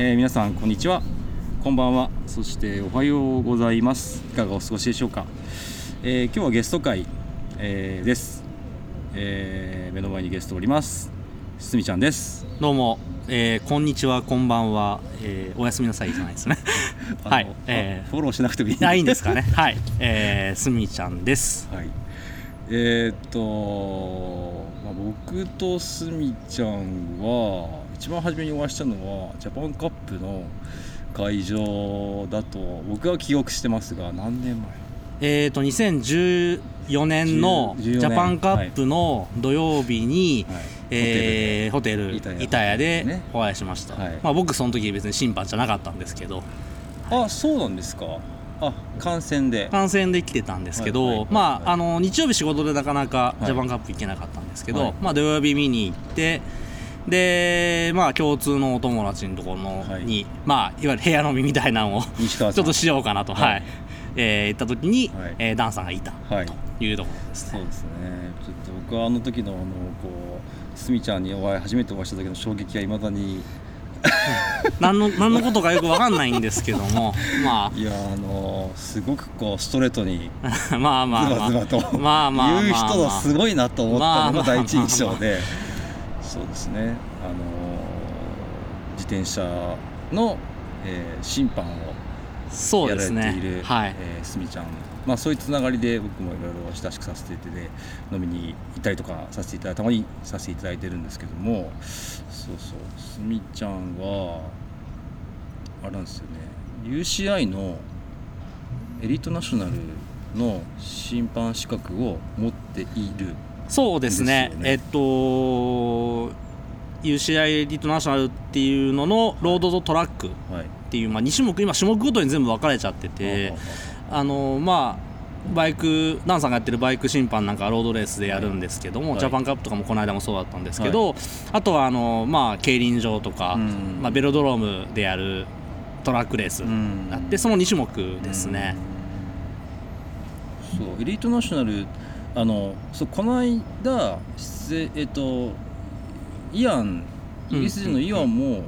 えー皆さんこんにちは。こんばんは。そしておはようございます。いかがお過ごしでしょうか、えー今日はゲスト会、えーです、えー目の前にゲストおります。すみちゃんです。どうも、えーこんにちは、こんばんは、えーおやすみなさいじゃないですね。はい、えあフォローしなくてもいい。ー、あいいんですかね。はい、えー、すみちゃんです。はい。えーっと、まあ、僕とすみちゃんは一番初めにお会いしたのはジャパンカップの会場だと僕は記憶してますが何年前？えーと、2014年の10ジ14年ャパンカップの土曜日に、はい。えーホテル板谷でね。お会いしました、はい。まあ、僕その時別に審判じゃなかったんですけど。あそうなんですか。あ観戦で。観戦で来てたんですけど、はいはいはいまああの日曜日仕事でなかなかい。ジャパンカップ行けなかったんですけど、はい。まあ土曜日見に行ってでまあ共通のお友達のところのはい。に、まあいわゆる部屋飲みみたいなのをちょっとしようかなと、はい。はい。えー行った時に、はい。えーダンさんがいた。はい。というところですね。そうですね。ちょっと僕はあの時のあのこうすみちゃんにお会い初めてお会いした時の衝撃はいまだに 何の何のことかよくわかんないんですけども、まいやあのすごくこうストレートに あまあまあ。ズまあバズバとまあまあまあ言う人のすごいなと思ったのが第一印象まあまでそうですね転車の、えー審判をそうやらですねれている。はい。えーすみちゃんまあそういうつながりで僕もいろいろ親しくさせていただいて飲みに行ったりとかさせていただいたまにさせていただいてるんですけどもそうそうすみちゃんはあれなんですよね UCI のエリートナショナルの審判資格を持っているそうですねえっと UCI elite national っていうののロードとトラックっはい。ていう、まあ、2種目今種目ごとに全部分かれちゃっててあのまあバイクダンさんがやってるバイク審判なんかはロードレースでやるんですけども、はい。ジャパンカップとかもこの間もそうだったんですけど、あとはあの、まあ、競輪場とか、うん。まあ、ベロドロームでやるトラックレースうん。あって、その2種目ですね。そうエリートナショナルあのそうこの間えっとイアンイギリス人のイアンも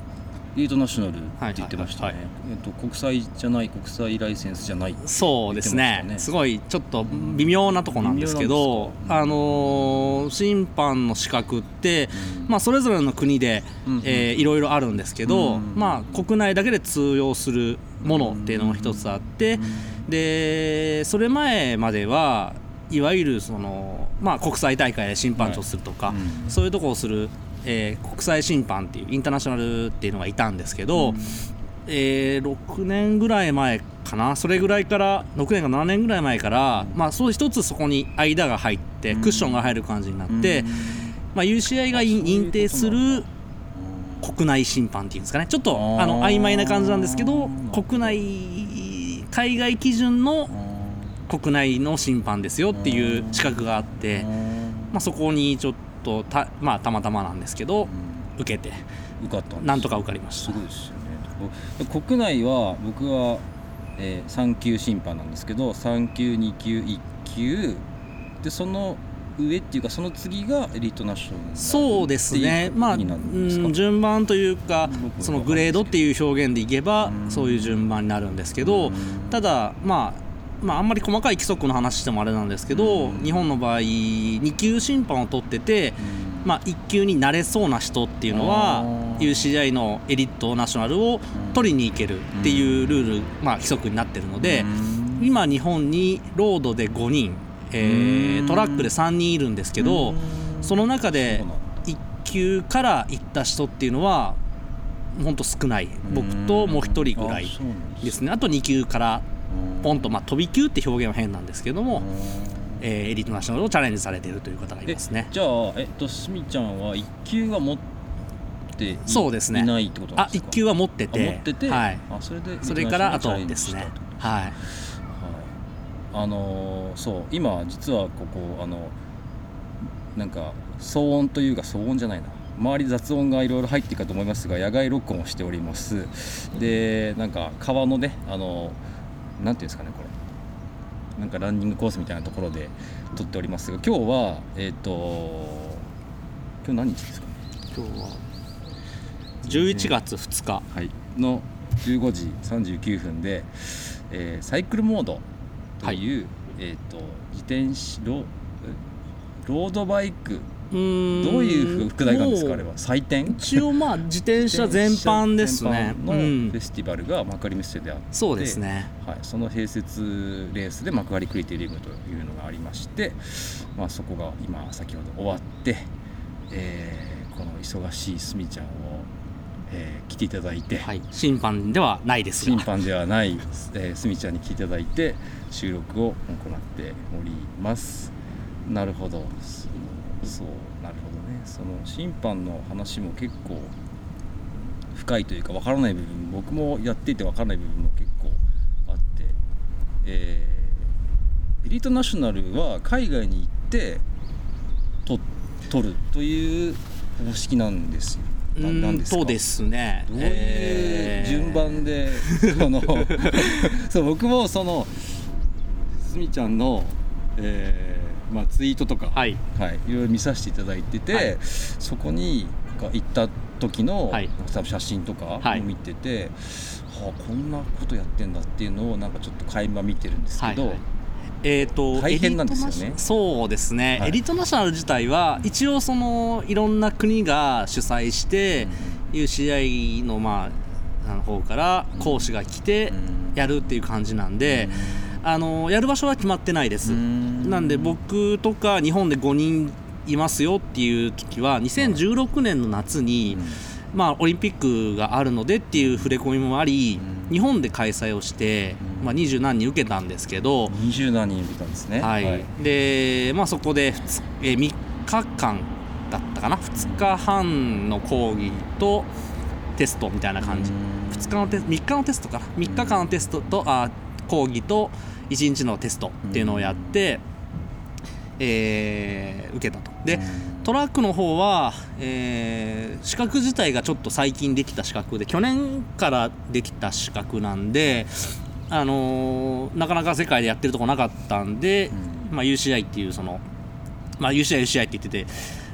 エリートナショナルって言ってましたはい。ねえっと国際じゃない国際ライセンスじゃない。そうですね。すごいちょっと微妙なとこなんですけどなんあのー審判の資格って、まあ、それぞれの国で、うんうん。えーいろいろあるんですけど、うんまあ、国内だけで通用するものっていうのも一つあって、でそれ前まではいわゆるその、まあ、国際大会で審判長するとか、うん。そういうとこをする、えー国際審判っていうインターナショナルっていうのがいたんですけど、えー6年ぐらい前かな。それぐらいから6年か7年ぐらい前から、まあ、そう一つそこに間が入ってクッションが入る感じになって、まあ、UCI がい認定する国内審判っていうんですかね。ちょっとあの曖昧な感じなんですけど国内海外基準の国内の審判ですよっていう資格があって、まあ、そこにちょっとた,、まあ、たまたまなんですけど受けて受かったなんとか受かりました。すごいですよね。国内は僕は、えー、3級審判なんですけど3級2級1級でその上っていうかその次がエリートナショナルそうですね、まあ、順番というか僕、そのグレードっていう表現でいけばう、ん。そういう順番になるんですけどうん、ただ、まあ、まあ、あんまり細かい規則の話してもあれなんですけど、うん。日本の場合、2級審判を取ってて、まあ、1級になれそうな人っていうのは UCI のエリートナショナルを取りに行けるっていうルール、まあ、規則になってるので、今、日本にロードで5人、えーうん。トラックで3人いるんですけど、その中で1級から行った人っていうのは本当少ない。僕ともう1人ぐらいですね。あと2級からポンと、まあ、飛び級って表現は変なんですけども、えーエリートナショナルをチャレンジされているという方がいますね。じゃあえっとすみちゃんは1級は持っていそうですねいないってことなんあですか1級は持ってて。あ持ってて、はい、あそれでそれからあとですね。はい。はい、あのーそう今実はここあのなんか騒音というか騒音じゃないな。周り雑音がいろいろ入っているかと思いますが野外録音をしております。でなんか川のねあのなんていうんですかねこれ。なんかランニングコースみたいなところで撮っておりますが今日はえっ、と今日何日ですかね？今日は11月2日。はい。の15時39分で、えーサイクルモードという、えー、と自転車ロロードバイクどういう副題なんですかあれは？祭典一応まあ自転車全般ですね。のうん。フェスティバルが幕張メッセであって、そうですね。はい、その併設レースで幕張クリティリウムというのがありまして、まあ、そこが今先ほど終わって、えーこの忙しいすみちゃんを、えー来ていただいて、はい。審判ではないですが。審判ではない、えー、すみちゃんに来ていただいて収録を行っております。なるほどそそうなるほどね。その審判の話も結構深いというかわからない部分僕もやっていてわからない部分も結構あってえーエリートナショナルは海外に行ってと取るという方式なんですよ。うななんですかーんとですねどういうえー順番で、その そう僕もそのすみちゃんの、えーまあ、ツイートとか、はい。はい、いろいろ見させていただいてて、はい。そこにが行った時の、はい。多分写真とかはい。を見てて、はあ、こんなことやってんだっていうのをなんかちょっと垣間見てるんですけど、はいはい。えー、と大変なんですよね。そうですね、はい。エリートナショナル自体は一応そのいろんな国が主催して、UCI のまああの方から講師が来てうん。やるっていう感じなんで、あのやる場所は決まってないです、うん。なんで僕とか日本で5人いますよっていう時は2016年の夏に、まあ、オリンピックがあるのでっていう触れ込みもあり、うん。日本で開催をして、うん。まあ、20何人受けたんですけど、二十何人見たんですね。はい。でまあ、そこで2えー3日間だったかな？2日半の講義とテストみたいな感じ。2日のテ3日のテストかな？3日間のテストとあ講義と1日のテストっていうのをやって、えー受けたと。でトラックの方は、えー資格自体がちょっと最近できた資格で去年からできた資格なんで、あのーなかなか世界でやってるとこなかったんで、まあ、UCI っていうその、まあ、UCI、UCI って言ってて、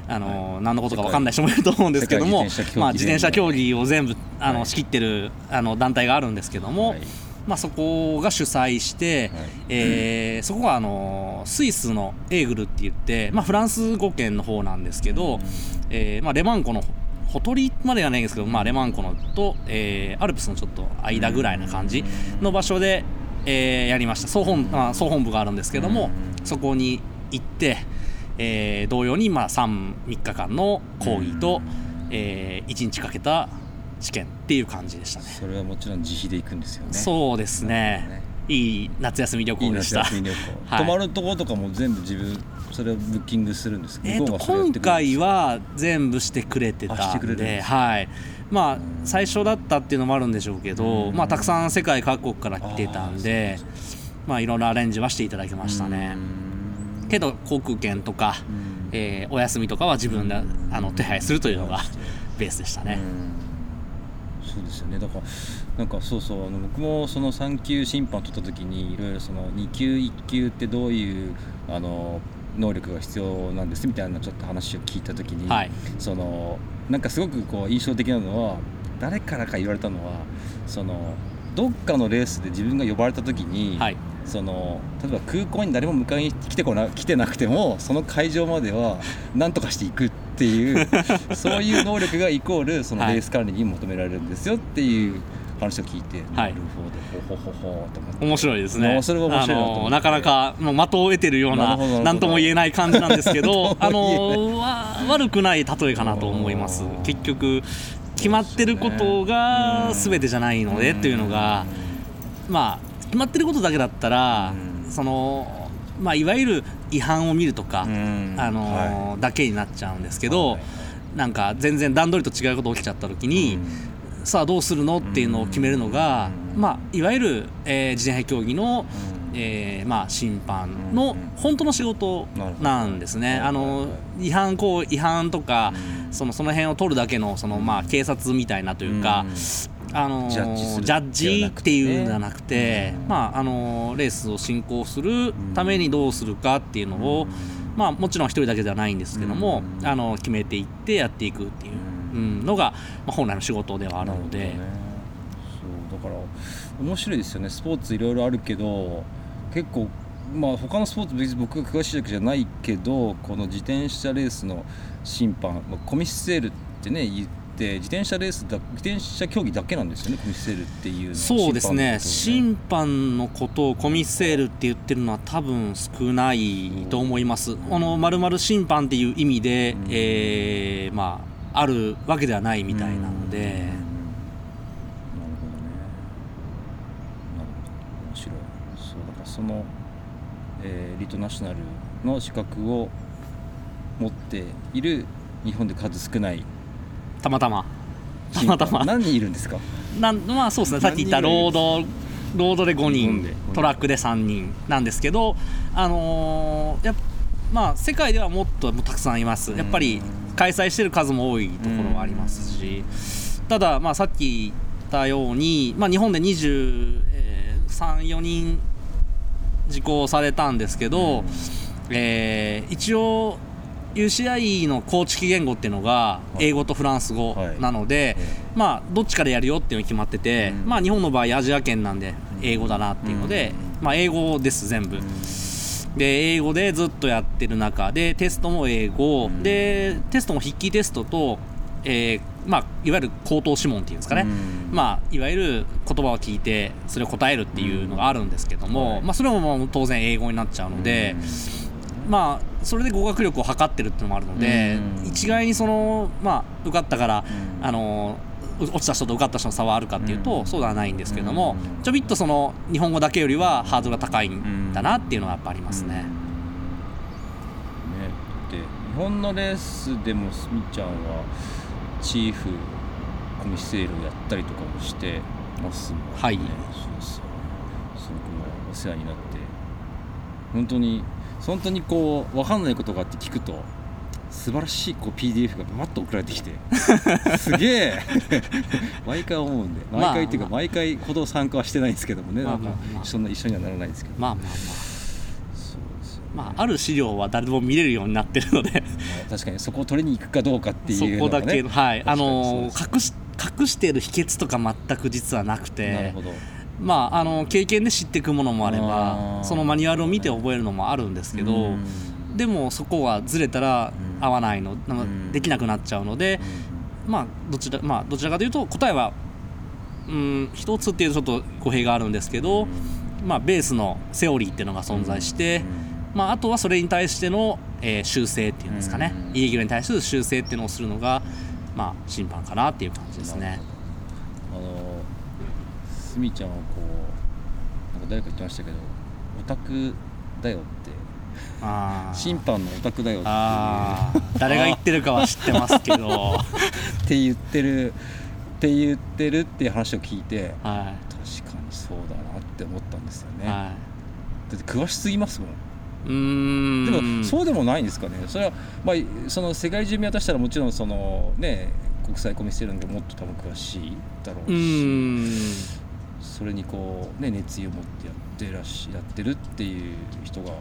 あのー何のことか分かんない人もいると思うんですけども世界自転車競技まあ、自転車競技を全部あの、はい。仕切ってるあの団体があるんですけども、はいまあ、そこが主催して、はい。えーそこはあのスイスのエーグルって言って、まあ、フランス語圏の方なんですけど、えーまあ、レマン湖のほとりまではないんですけど、まあ、レマン湖のと、えーアルプスのちょっと間ぐらいな感じの場所で、えーやりました。総本,、まあ、総本部があるんですけども、そこに行って、えー同様に、まあ、3, 3日間の講義と、え1日かけた試験っていう感じでしたね。それはもちろん自費で行くんですよね。そうですね。いい夏休み旅いい行でした。夏休み旅行、はい。泊まるところとかも全部自分それをブッキングするんですけど、えー、今回は全部してくれてたんではい。まあ最初だったっていうのもあるんでしょうけど、うん。まあ、たくさん世界各国から来てたんでまあいろいろアレンジはしていただきましたね。うん。けど航空券とか、うん。えーお休みとかは自分でうんあの手配するというのがベースでしたね、うんそうですよね。だからなんかそうそうあの僕もその3級審判取った時にいろいろその2級1級ってどういうあの能力が必要なんですみたいなちょっと話を聞いた時に、はい。そのなんかすごくこう印象的なのは誰からか言われたのはそのどっかのレースで自分が呼ばれた時に、はい。その例えば空港に誰も迎えに来てこな来てなくてもその会場までは 何とかしていくっていうそういう能力がイコールそのはい。レース管理に求められるんですよっていう話を聞いて、はい。なるほど。ほほほほと思って。面白いですね。それは面白いなかなかもう的を得てるようななるほどなるほど。なんとも言えない感じなんですけど あのわ悪くない例えかなと思います。結局決まってることが全てじゃないのでっていうのがまあ決まってることだけだったらうん。そのまあいわゆる違反を見るとかうん。あのはだけになっちゃうんですけいどはい。なんか全然段取りと違うこと起きちゃった時に、うん。さあどうするのっていうのを決めるのが、うん。まあ、いわゆる、えー自転車競技の、えーまあ、審判の本当の仕事なんですね。あの違反行為違反とか、そのその辺を取るだけのその、まあ、警察みたいなというか、あのジャッジっていうんじゃなくて、うん。まあ、あのレースを進行するためにどうするかっていうのを、まあ、もちろん一人だけじゃないんですけども、うん。あの決めていってやっていくっていう、うん。のが、まあ、本来の仕事ではあるので。そうだから面白いですよね。スポーツいろいろあるけど結構まあ他のスポーツ別に僕が詳しいわけじゃないけどこの自転車レースの審判、まあ、コミッセールってね言って自転車レースだ自転車競技だけなんですよねコミッセールっていうのは。そうですね。審審判のことをコミッセールって言ってるのは多分少ないと思います。あの丸々審判っていう意味で、うん。えーまああるわけではないみたいなので、うんなるほどねなるほど面白いその、えーリトナショナルの資格を持っている日本で数少ないたまたま。たまたま。何人いるんですか？なんまあそうですね。さっき言ったロードロードで5人でトラックで3人なんですけどあのーやっまあ世界ではもっとたくさんいます。やっぱり開催してる数も多いところはありますし。ただまあさっき言ったように、まあ、日本で234人受講されたんですけど、えー一応 UCI の公式言語っていうのが英語とフランス語なので、まあどっちからやるよっていうのが決まってて、うん。まあ日本の場合アジア圏なんで英語だなっていうので、まあ英語です全部。で英語でずっとやってる中でテストも英語、うん。でテストも筆記テストと、えーまあ、いわゆる口頭諮問っていうんですかね、うん。まあ、いわゆる言葉を聞いてそれを答えるっていうのがあるんですけども、はい。まあ、それも当然英語になっちゃうので、まあ、それで語学力を測ってるっていうのもあるので、うん。一概にその、まあ、受かったから、うん。あのう落ちた人と受かった人の差はあるかっていうと、うん。そうではないんですけども、うん。ちょびっとその日本語だけよりはハードルが高いんだなっていうのはやっぱありますね。日本のレースでもすみちゃんはチーフコミッセールをやったりとかもしてますもんね。はい。そうそうすごくお世話になって。本当に本当にこう分かんないことがあって聞くと素晴らしいこう PDF がババッと送られてきて すげえ。毎回思うんで。まあ毎回っていうか毎回ほど参加はしてないんですけどもね、まあなんかまあ。まあそんな一緒にはならないんですけど。まあまあまあまあ、ある資料は誰でも見れるようになってるので。確かにそこを取りに行くかどうかってそいうね、こだけ、はい、あの隠し隠している秘訣とか全く実はなくなるてほど。まああの経験で知っていくものもあれあばー。そのマニュアルを見て覚えるのもあるんですけど、うん。でもそこがずれたらうん。合わないの、なうん。できなくなっちゃうので、まあどちらまあどちらかというと答えはうん一つっていうとちょっと語弊があるんですけど、まあベースのセオリーっていうのが存在して、まあ、あとはそれに対しての、えー修正っていうんですかね、うん。イレギュラーに対する修正っていうのをするのが、まあ、審判かなっていう感じですね。あのすみちゃんはこうなんか誰か言ってましたけどオタクだよって。あー。審判のオタクだよって誰が言ってるかは知ってますけど、は って言ってるって言ってるっていう話を聞いてい。確かにそうだなって思ったんですよね、はだって詳しすぎますもん。い、うーん。でもそうでもないんですかね。それは、まあ、その世界中見渡したらもちろんそのね国際コミッセールの方がもっと多分詳しいだろううしそれにこう、ね、熱意を持ってやってらっしやってるっていう人が、ま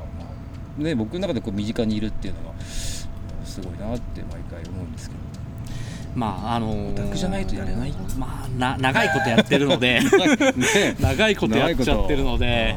あね、僕の中でこう身近にいるっていうのがすごいなって毎回思うんですけど。まああのーオタクじゃないとやれない。まあな長いことやってるので。ね。長いことやっちゃってるので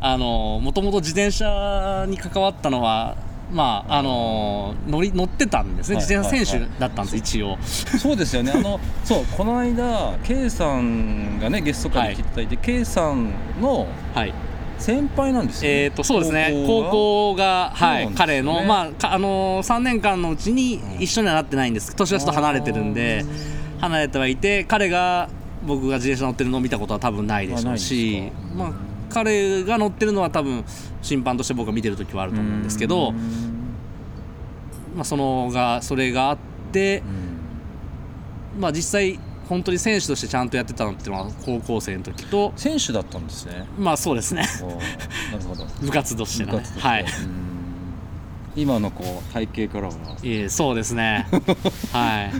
あのもともと自転車に関わったのはまああの乗り乗ってたんですね、はい自転車選手だったんです、一応。そうですよね。あの そうこの間 K さんがねゲスト会に来ていただいて、K さんのはい。先輩なんですよね。えー、とそうですね。高が？校が、はいね。彼の、まあかあのー、3年間のうちに一緒にはなってないんです。年はちょっと離れてるんで離れてはいて彼が僕が自転車乗ってるのを見たことは多分ないでしょうしまあ、彼が乗ってるのは多分審判として僕が見てる時はあると思うんですけど、うん。まあ、そのがそれがあって、まあ、実際本当に選手としてちゃんとやってたのっていうのは高校生の時と選手だったんですね。まあそうですね。なるほど。部活としてのね。はい。うん。今のこう体型からは。ええそうですね。はい。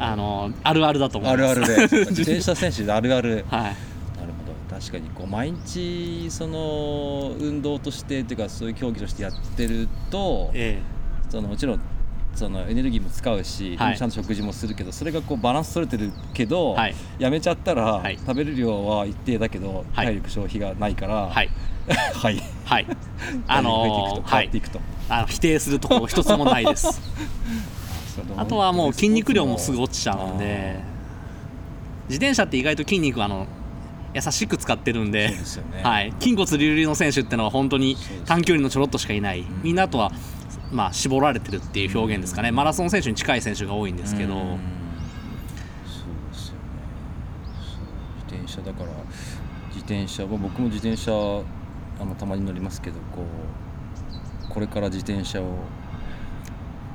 あのあのあるあるだと思あいます。るあるで。自転車選手であるある。はい確かにこう毎日その運動としてっていうかそういう競技としてやってるとえそのもちろんそのエネルギーも使うし、はい。ちゃんと食事もするけどそれがこうバランス取れてるけど、はい。やめちゃったら、はい。食べる量は一定だけど、はい。体力消費がないから はい。はい。はい。あのーはい。変わっていくと、あの否定するところ一つもないです。あとはもう筋肉量もすぐ落ちちゃうんで自転車って意外と筋肉あの優しく使ってるんでね。はい、筋骨隆々の選手ってのは本当に短距離のちょろっとしかいない、みんなあとは、まあ、絞られてるっていう表現ですかね、マラソン選手に近い選手が多いんですけど、うん。そうですよね。自転車だから自転車は僕も自転車あのたまに乗りますけどこうこれから自転車を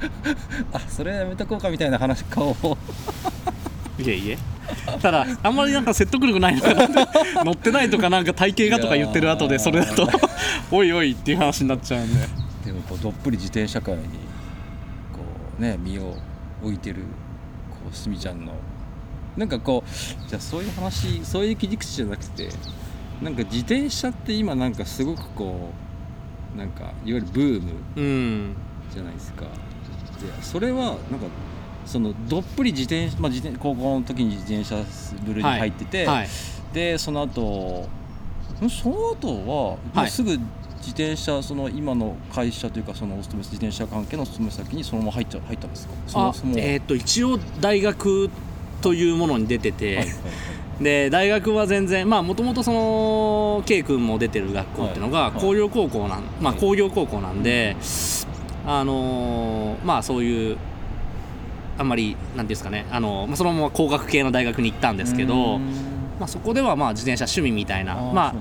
あそれやめとこうかみたいな話顔をいえいえ。ただあんまりなんか説得力ないのかなって。乗ってないとかなんか体型がとか言ってる後でそれだと。おいおいっていう話になっちゃうんで。でもこうどっぷり自転車界にこうね身を置いてるこうすみちゃんのなんかこうじゃあそういう話そういう切り口じゃなくてなんか自転車って今なんかすごくこうなんかいわゆるブームうん。じゃないですか。でそれはなんかそのどっぷり自転車、まあ、自転高校の時に自転車部類に入ってて、はい。でその後んその後はもうすぐ自転車その今の会社というかそのお勤め自転車関係のお勤め先にそのまま入っちゃ入ったんですか？そあもそもえっ、と一応大学というものに出てて、はい。はいで大学は全然まあもともとその K 君も出てる学校っていうのがはい。工業高校なん、まあはい。工業高校なんで、あのーまあそういうあんまりなんていうんですかね。あの、まあ、そのまま工学系の大学に行ったんですけど、ん。まあ、そこではまあ自転車趣味みたいな。まあ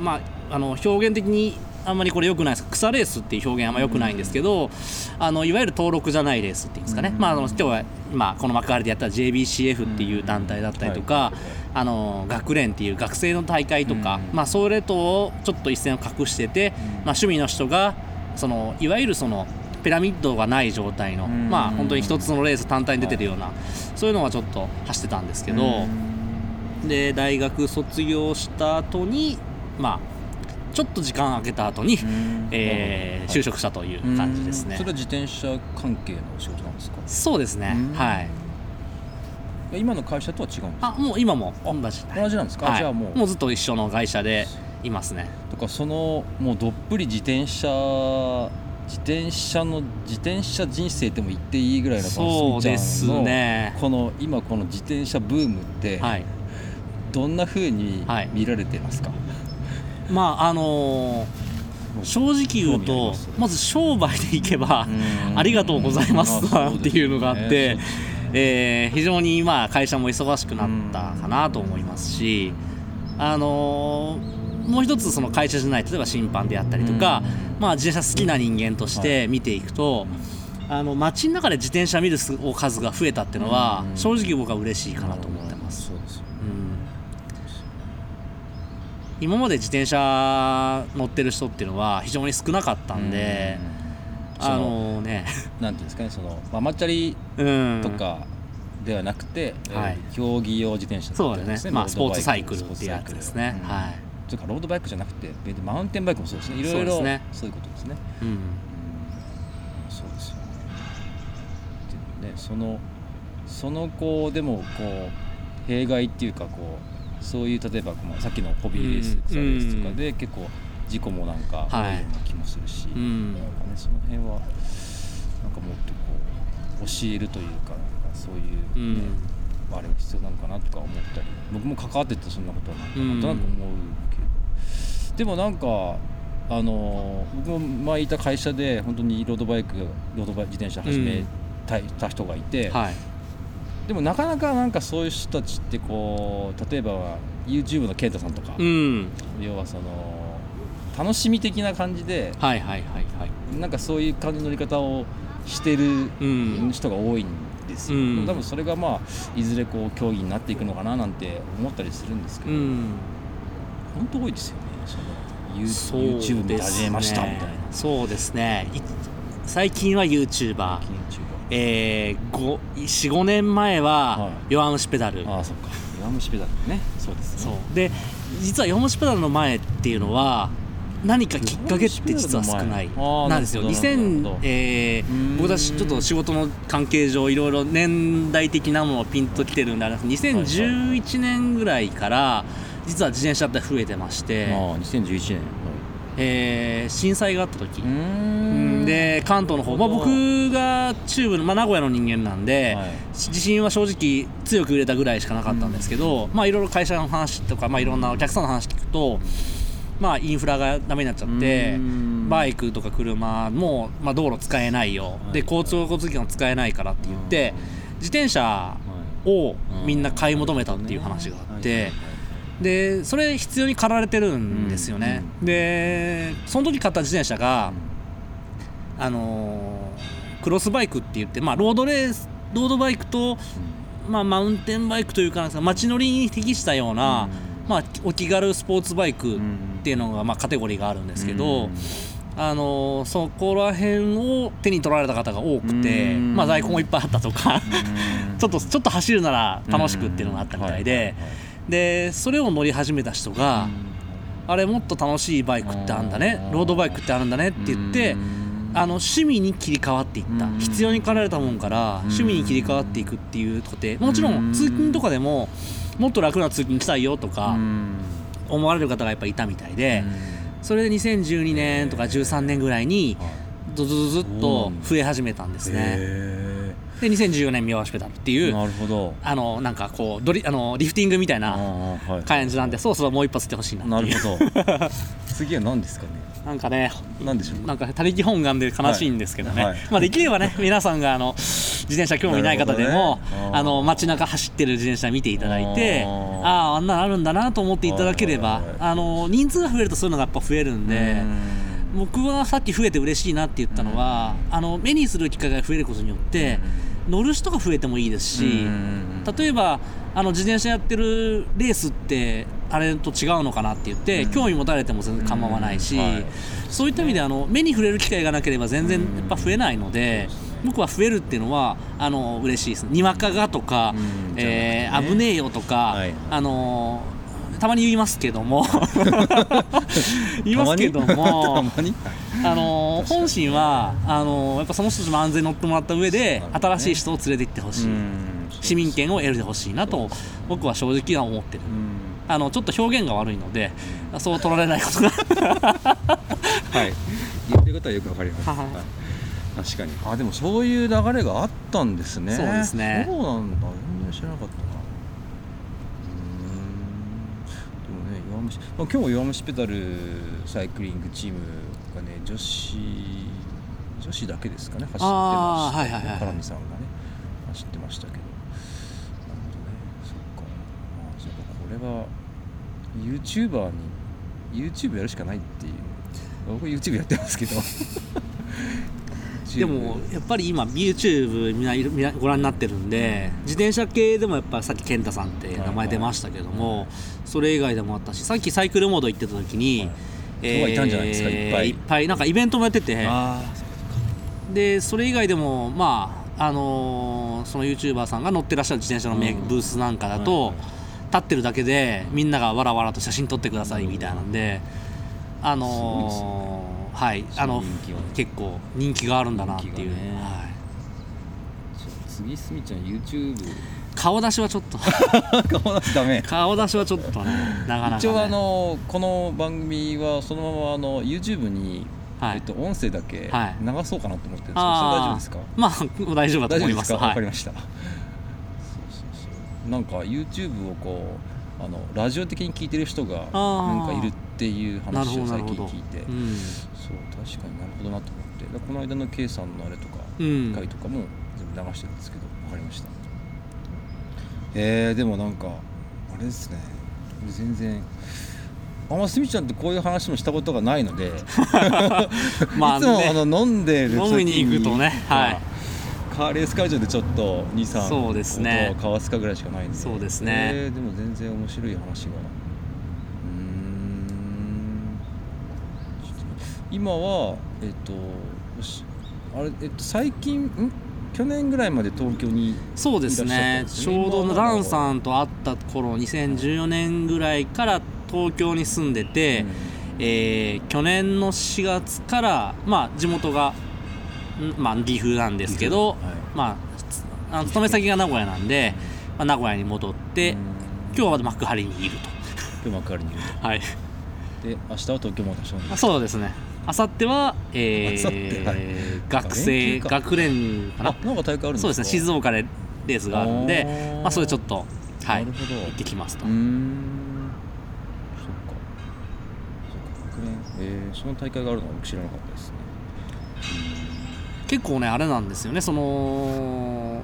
まああの表現的にあんまりこれ良くないです。草レースっていう表現あんま良くないんですけど、あのいわゆる登録じゃないレースっていうんですかね、うん。まあ、あの今日は今この幕張でやった JBCF っていう団体だったりとか、はいあの学連っていう学生の大会とか、うん。まあ、それとをちょっと一線を画してて、まあ、趣味の人がそのいわゆるそのピラミッドがない状態の、うん。まあ本当に一つのレース単体に出てるような、そういうのはちょっと走ってたんですけど、で大学卒業した後にまあちょっと時間空けた後に、うん。えー就職したという感じですね。うん。それは自転車関係のお仕事なんですか？そうですね。うん。はい。今の会社とは違うんですか？あもう今も同じ。同じなんですか、はい。じゃあもう。もうずっと一緒の会社でいますね。とかそのもうどっぷり自転車自転車の自転車人生っても言っていいぐらいのこのそうですね。この今この自転車ブームってはい。どんな風にはい見られてますか、まああのー正直言うとまず商売でいけばうん。ありがとうございますっていうのがあって、えー非常にまあ会社も忙しくなったかなと思いますし、あのーもう一つその会社じゃない例えば審判であったりとか、まあ、自転車好きな人間として見ていくと、あの街の中で自転車見る数が増えたっていうのはうん。正直僕は嬉しいかなと思ってます。そうですよね。うん。今まで自転車乗ってる人っていうのは非常に少なかったんで、うん。あのね、なんていうんですかねそのママチャリうん、とかではなくて、はい。えー競技用自転車そうだね。まあ、スポーツサイクルっていうやつですね、うんはい、というかロードバイクじゃなくてマウンテンバイクもそうですね。いろいろそうねそういうことですね。うん、うん。そうですよね。でもねそのそのこうでもこう弊害っていうかこうそういう例えばこのさっきのホビーレースうん草レースとかで結構事故もなんか多い。よはいうな気もするし、うん。なんかねその辺はなんかもっとこう教えるというかなんかそういう、ねうん。あれが必要なのかなとか思ったり僕も関わっててそんなことはなんかなんとなく思うでもなんかあの僕も前いた会社で本当にロードバイクロードバイ自転車始めたいた人がいて、はい、でもなかなかなんかそういう人たちってこう例えば YouTube の健太さんとか、うん、要はその楽しみ的な感じではいはいはいはい、なんかそういう感じの乗り方をしてるうん、人が多いんですよ、うん。多分それがまあいずれこう競技になっていくのかななんて思ったりするんですけど、うん、本当多いですよね YouTube 始めましたみたいな。ねそうですね。い最近は YouTuber えー、45年前ははい。弱虫ペダル、ああそっか。弱虫ペダルね。そうですね。そう。で実は弱虫ペダルの前っていうのは何かきっかけって実は少ない。なんですよ。なるほどなるほど。2000、えーうん。僕たちちょっと仕事の関係上いろいろ年代的なものをピンときてるんであれなんです2011年ぐらいから実は自転車って増えてまして、ああ2011年。えー震災があった時、で関東の方、まあ、僕が中部の、まあ、名古屋の人間なんで、はい。地震は正直強く揺れたぐらいしかなかったんですけど、まあいろいろ会社の話とか、まあ、いろんなお客さんの話聞くと、まあ、インフラがダメになっちゃってうん。バイクとか車も、まあ、道路使えないよ、い。で交通交通機関使えないからって言って自転車をみんな買い求めたっていう話があって。でそれ必要に駆られてるんですよね、でその時買った自転車が、あのークロスバイクって言って、まあ、ロードレースロードバイクと、まあ、マウンテンバイクというかなんですか街乗りに適したような、まあ、お気軽スポーツバイクっていうのが、まあ、カテゴリーがあるんですけど、あのーそこら辺を手に取られた方が多くて、うん。まあ、在庫もいっぱいあったとか ちょっとちょっと走るなら楽しくっていうのがあったみたいで、でそれを乗り始めた人が、あれもっと楽しいバイクってあるんだねロードバイクってあるんだねって言ってあの趣味に切り替わっていった。うん。必要に駆られたもんから趣味に切り替わっていくっていうことでもちろん通勤とかでももっと楽な通勤したいよとか思われる方がやっぱいたみたいでそれで2012年とか13年ぐらいにドドドドッと増え始めたんですね。へで2014年三輪ペダルっていうえなるほど。あのなんかこうドリあのリフティングみたいな感じなんでそろそろもう一発してほしいなっていう。なるほど。次は何ですかね？なんかね何でしょう？なんか他力本願で悲しいんですけどね、はい。はいまあ、できればね 皆さんがあの自転車興味ない方でも、ね。あの街中走ってる自転車見ていただいてあー。ああんなのあるんだなと思っていただければはいはいはい。あの人数が増えるとそういうのがやっぱ増えるんでうん。僕はさっき増えて嬉しいなって言ったのはあの目にする機会が増えることによって乗る人が増えてもいいですしうん例えばあの自転車やってるレースってあれと違うのかなって言って、興味持たれても全然構わないし、うん。はい。そういった意味であの目に触れる機会がなければ全然やっぱ増えないので、僕は増えるっていうのはあの嬉しいです。にわかがとか、うん。えー危ねえよとか、はい。あのたまに言いますけども。言いますけども。あの本心はあのやっぱその人たちも安全に乗ってもらった上で、新しい人を連れて行ってほしい、うん。市民権を得てほしいなと僕は正直は思ってる。うん。あのちょっと表現が悪いのでそう取られないことが。はい。言ってることはよくわかります、確かに。あでもそういう流れがあったんですね。そうですね。そうなんだ。全然知らなかったなうーんでもね弱虫、まあ、今日も弱虫ペダルサイクリングチームがね女子女子だけですかね走ってました、あーはいはいはいカラミさんがね走ってましたけど。なるほどね。そっか。あそうか。これは YouTuber に YouTube やるしかないっていう。僕 YouTube やってますけど でもやっぱり今 YouTube みんなみんなご覧になってるんで自転車系でもやっぱさっき健太さんって名前出ましたけどもそれ以外でもあったしさっきサイクルモード行ってた時に、はい。人がいたんじゃないですか？いっぱい。いっぱいなんかイベントもやっててあでそれ以外でもまああのーその YouTuber さんが乗ってらっしゃる自転車のメうん。ブースなんかだと、立ってるだけでみんながわらわらと写真撮ってくださいみたいなんであのーはい。あの人気はね。結構人気があるんだなっていう、ね。はい、次すみちゃん YouTube 顔出しはちょっと。顔出しダメ。顔出しはちょっとねなかなか、ね、一応あのこの番組はそのままあの YouTube に、はい。えっと、音声だけはい。流そうかなと思ってるんですけど、それあー大丈夫ですか？まあ大丈夫だと思います。大丈夫ですか？わ、はい。かりました。そうそうそう。なんか YouTube をこうあのラジオ的に聞いてる人がなんかいるっていうなるほ話を最近聞いて。うん。そう確かになるほどなと思って。でこの間の K さんのあれとか、うん。回とかも全部流してるんですけど分かりました。えー、でもなんかあれですね。全然あんますみちゃんってこういう話もしたことがないので、まあいつもねあの飲んでる時飲みに行くとねはい。カーレース会場でちょっと23そうですね。交わすかぐらいしかないんで。そうですね。えーでも全然面白い話がうーんちょっと今はえっ、とあれえっと最近ん？去年ぐらいまで東京にそうですね。ちねょうどランさんと会った頃2014年ぐらいから東京に住んでて、えー去年の4月から、まあ、地元が、ん？まあ、岐阜なんですけど、はい。まあつあの勤め先が名古屋なんで、まあ、名古屋に戻って、今日は幕張にいる今日幕張にいると、はい、とで明日は東京モーターショーにあそうですねあさっては、え明後日はいー学生学連かな。あなんか大会あるそうですね静岡でレースがあるんでまあ、それちょっと、はい、行ってきますと、えー、その大会があるのは僕知らなかったですね。結構ねあれなんですよね。その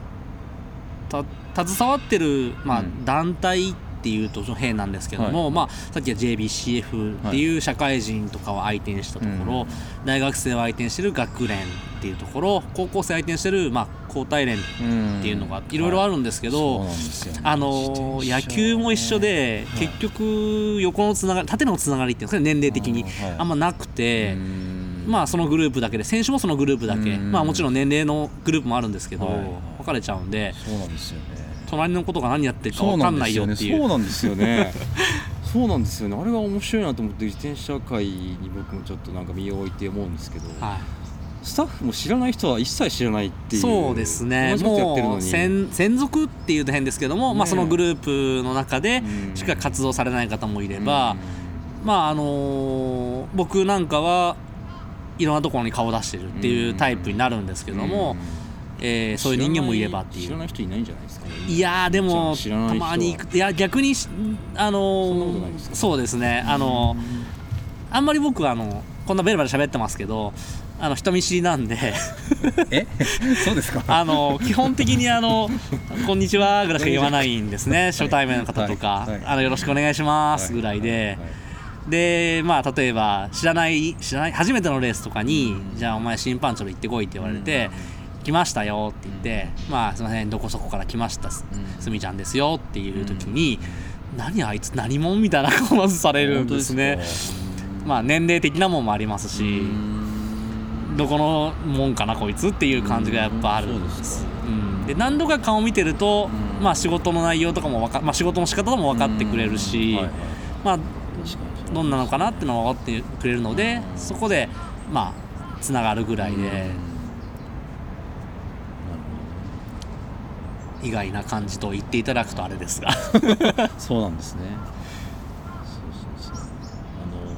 た携わってる、まあうん。団体っていうと変なんですけども、はい。まあ、さっきは JBCF っていう社会人とかを相手にしたところ、うん大学生を相手にしてる学連っていうところ高校生相手にしてる、まあ、交代連っっていうのがいろいろあるんですけど、そうなんですよねあの野球も一緒で、はい。結局横のつながり縦のつながりっていうんですかね年齢的にあんまなくて、ままあそのグループだけで選手もそのグループだけ、うん。まあもちろん年齢のグループもあるんですけど、はい。分かれちゃうんで。そうなんですよね隣のことが何やってるか分かんないよっていう。そうなんですよね。そうなんですよね。あれが面白いなと思って自転車界に僕もちょっとなんか身を置いて思うんですけど、はい。スタッフも知らない人は一切知らないっていうそうですね。もうに専専属っていうと変ですけども、まあ、そのグループの中でうん。しか活動されない方もいれば、まああのー僕なんかはいろんなところに顔を出してるっていうタイプになるんですけども、えーそういう人間もいればっていう。知らない人いないんじゃないですか？ねいやーでもたまに行く。いや逆にしあのーそうですね。あのーあんまり僕はあのこんなベラベラ喋ってますけどあの人見知りなんで。え？そうですか？あの基本的にあの「こんにちは」ぐらいしか言わないんですね。初対面の方とか。はい。はい「あのよろしくお願いします」ぐらいで。でまあ例えば知らない知らない初めてのレースとかに「じゃあお前審判長で行ってこい」って言われて「来ましたよ」って言って「まあすいませんどこそこから来ましたすみちゃんですよ」っていう時に「何あいつ何者?」みたいな顔まずされるんですね。まあ年齢的なもんもありますし、どこのもんかなこいつっていう感じがやっぱあるんでですうん。で何度か顔見てると、うん。まあ仕事の内容とかもわか、まあ、仕事の仕方も分かってくれるし、はいはい。まあどんなのかなっていうのは分かってくれるのでうん。そこでまあつながるぐらいでうんなる意外な感じと言っていただくとあれですが。そうなんですね。そうそうそう。あの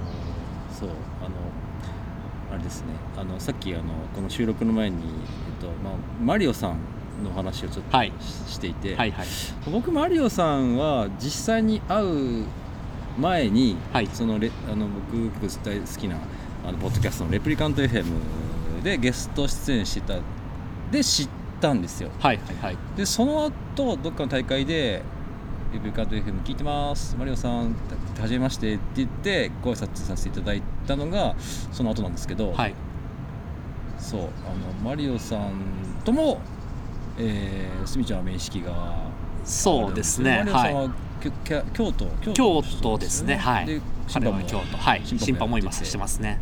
そう。あのあれですね。あのさっきあのこの収録の前に、えっとまあ、マリオさんの話をちょっとし,、はい。していて、はいはい。僕マリオさんは実際に会う前に、はい。そのレあの僕大好きなあのポッドキャストの「レプリカント FM」でゲスト出演してたで知ったんですよ。はいはいはい。でその後どっかの大会で「レプリカント FM 聞いてます。マリオさんはじめまして」って言ってご挨拶させていただいたのがその後なんですけど、はい。そうあのマリオさんともえー、すみちゃんは面識がそうですね。マリオさんはは、きょきゃ京都京京都ですね。はい。で審判も京都。はい。審判も今してますね。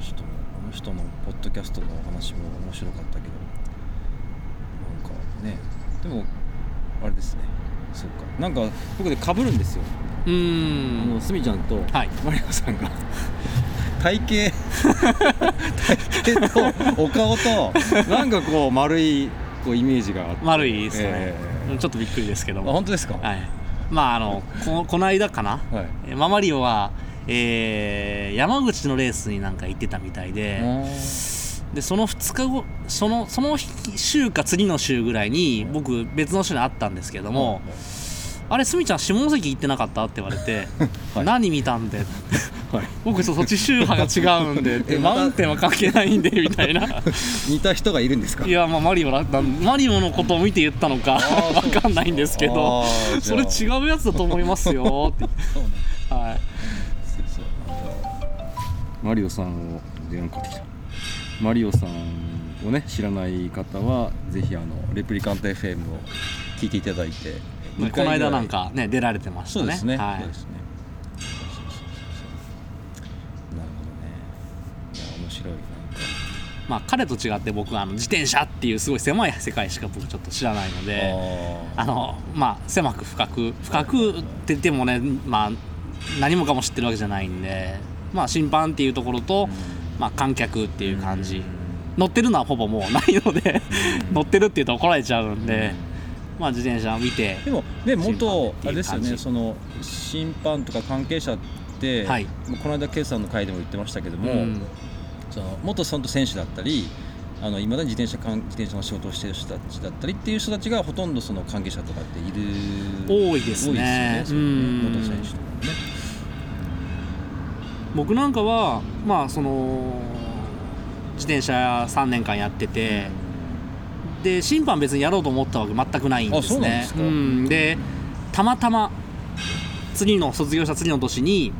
ちょっとこの人のポッドキャストのお話も面白かったね。でもあれですね。そうか。なんか僕で被るんですよ、うあーん。のすみちゃんとはい。マリオさんが。体型体型とお顔となんかこう丸いこうイメージがあって。丸いですね、ええ。ちょっとびっくりですけどあも本当ですか？はい。まああのここの間かな、はい。えママリオは、えー山口のレースになんか行ってたみたいで、でその2日後そのその日週か次の週ぐらいに僕別の人に会ったんですけども、あれすみちゃん下関行ってなかったって言われて、はい。何見たんで？はい、僕そっち宗派が違うんでマウンテンは関係ないんでみたいな。似た人がいるんですか？いやまあマリオだマリオのことを見て言ったのかーわかんないんですけどそれ違うやつだと思いますよ。ってはい。マリオさんを電話かかってきたマリオさんをね知らない方はぜひあのレプリカント FM を聞いていただいてこの間なんかね出られてましたね。そうですね、はい。そうですね。なるほどね。いや面白い。まあ彼と違って僕はあの自転車っていうすごい狭い世界しか僕ちょっと知らないのでああのまあ狭く深く深くって言ってもねまあ何もかも知ってるわけじゃないんでまあ審判っていうところと、まあ、観客っていう感じ、乗ってるのはほぼもうないので乗ってるっていうと怒られちゃうんで、まあ、自転車を見てでもね元あれですよねその審判とか関係者って、はい。この間ケイさんの回でも言ってましたけども、うん。その元選手だったりあの今だに自転車関自転車の仕事をしている人たちだったりっていう人たちがほとんどその関係者とかっている多いですね。多いですよねそうん。元選手とかもね。僕なんかはまあその自転車3年間やっててで審判別にやろうと思ったわけ全くないんですね。ですか。ん。でたまたま次の卒業した次の年に、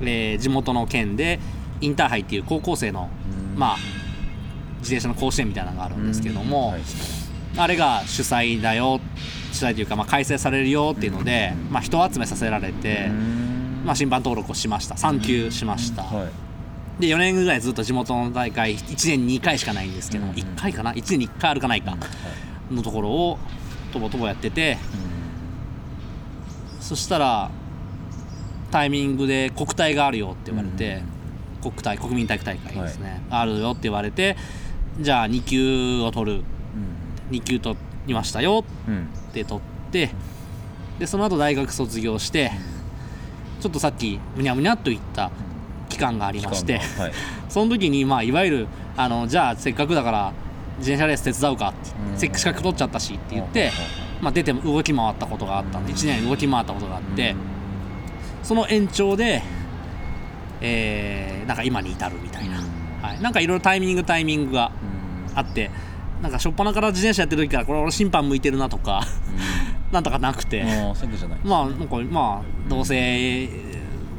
えー地元の県でインターハイっていう高校生のまあ自転車の甲子園みたいなのがあるんですけども、はい。あれが主催だよ主催というか、まあ、開催されるよっていうので、まあ、人を集めさせられて、まあ、審判登録をしました。3級しました、はい。で4年ぐらいずっと地元の大会1年に2回しかないんですけど、うん1回かな？1年に1回あるかないかのところをとぼとぼやってて。そしたらタイミングで国体があるよって言われて、国体国民体育大会ですね、あるよって言われてじゃあ2級を取る。2級取りましたようんうんって取ってでその後大学卒業してちょっとさっきむにゃむにゃっと言った期間がありましてはい。その時にまあいわゆるあのじゃあせっかくだから自転車レース手伝うかってうん。せっかく取っちゃったしって言って、まあ、出て動き回ったことがあったんで1年動き回ったことがあってその延長で、えーなんか今に至るみたいな、はい、なんかいろいろタイミングタイミングがあってなんか初っ端から自転車やってる時からこれ俺審判向いてるなとかなんとかなくて。まあなんかまあどうせ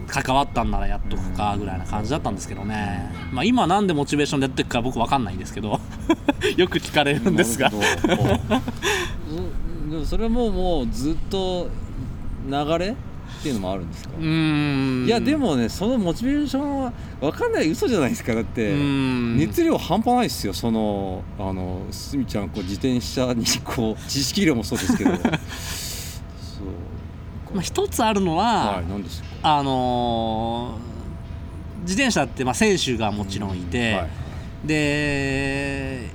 関わったんならやっとくかぐらいな感じだったんですけどね、まあ、今なんでモチベーションでやってるか僕わかんないんですけど よく聞かれるんですが。でもそれはもうもうずっと流れっていうのもあるんですか？うーん。いやでもねそのモチベーションは分かんない。嘘じゃないですか。だっうて熱量半端ないですよ。そのあのすみちゃんこう自転車にこう知識量もそうですけど。そうまあ、一つあるのは、はい何ですか？あのー自転車ってまあ選手がもちろんいて、はい。で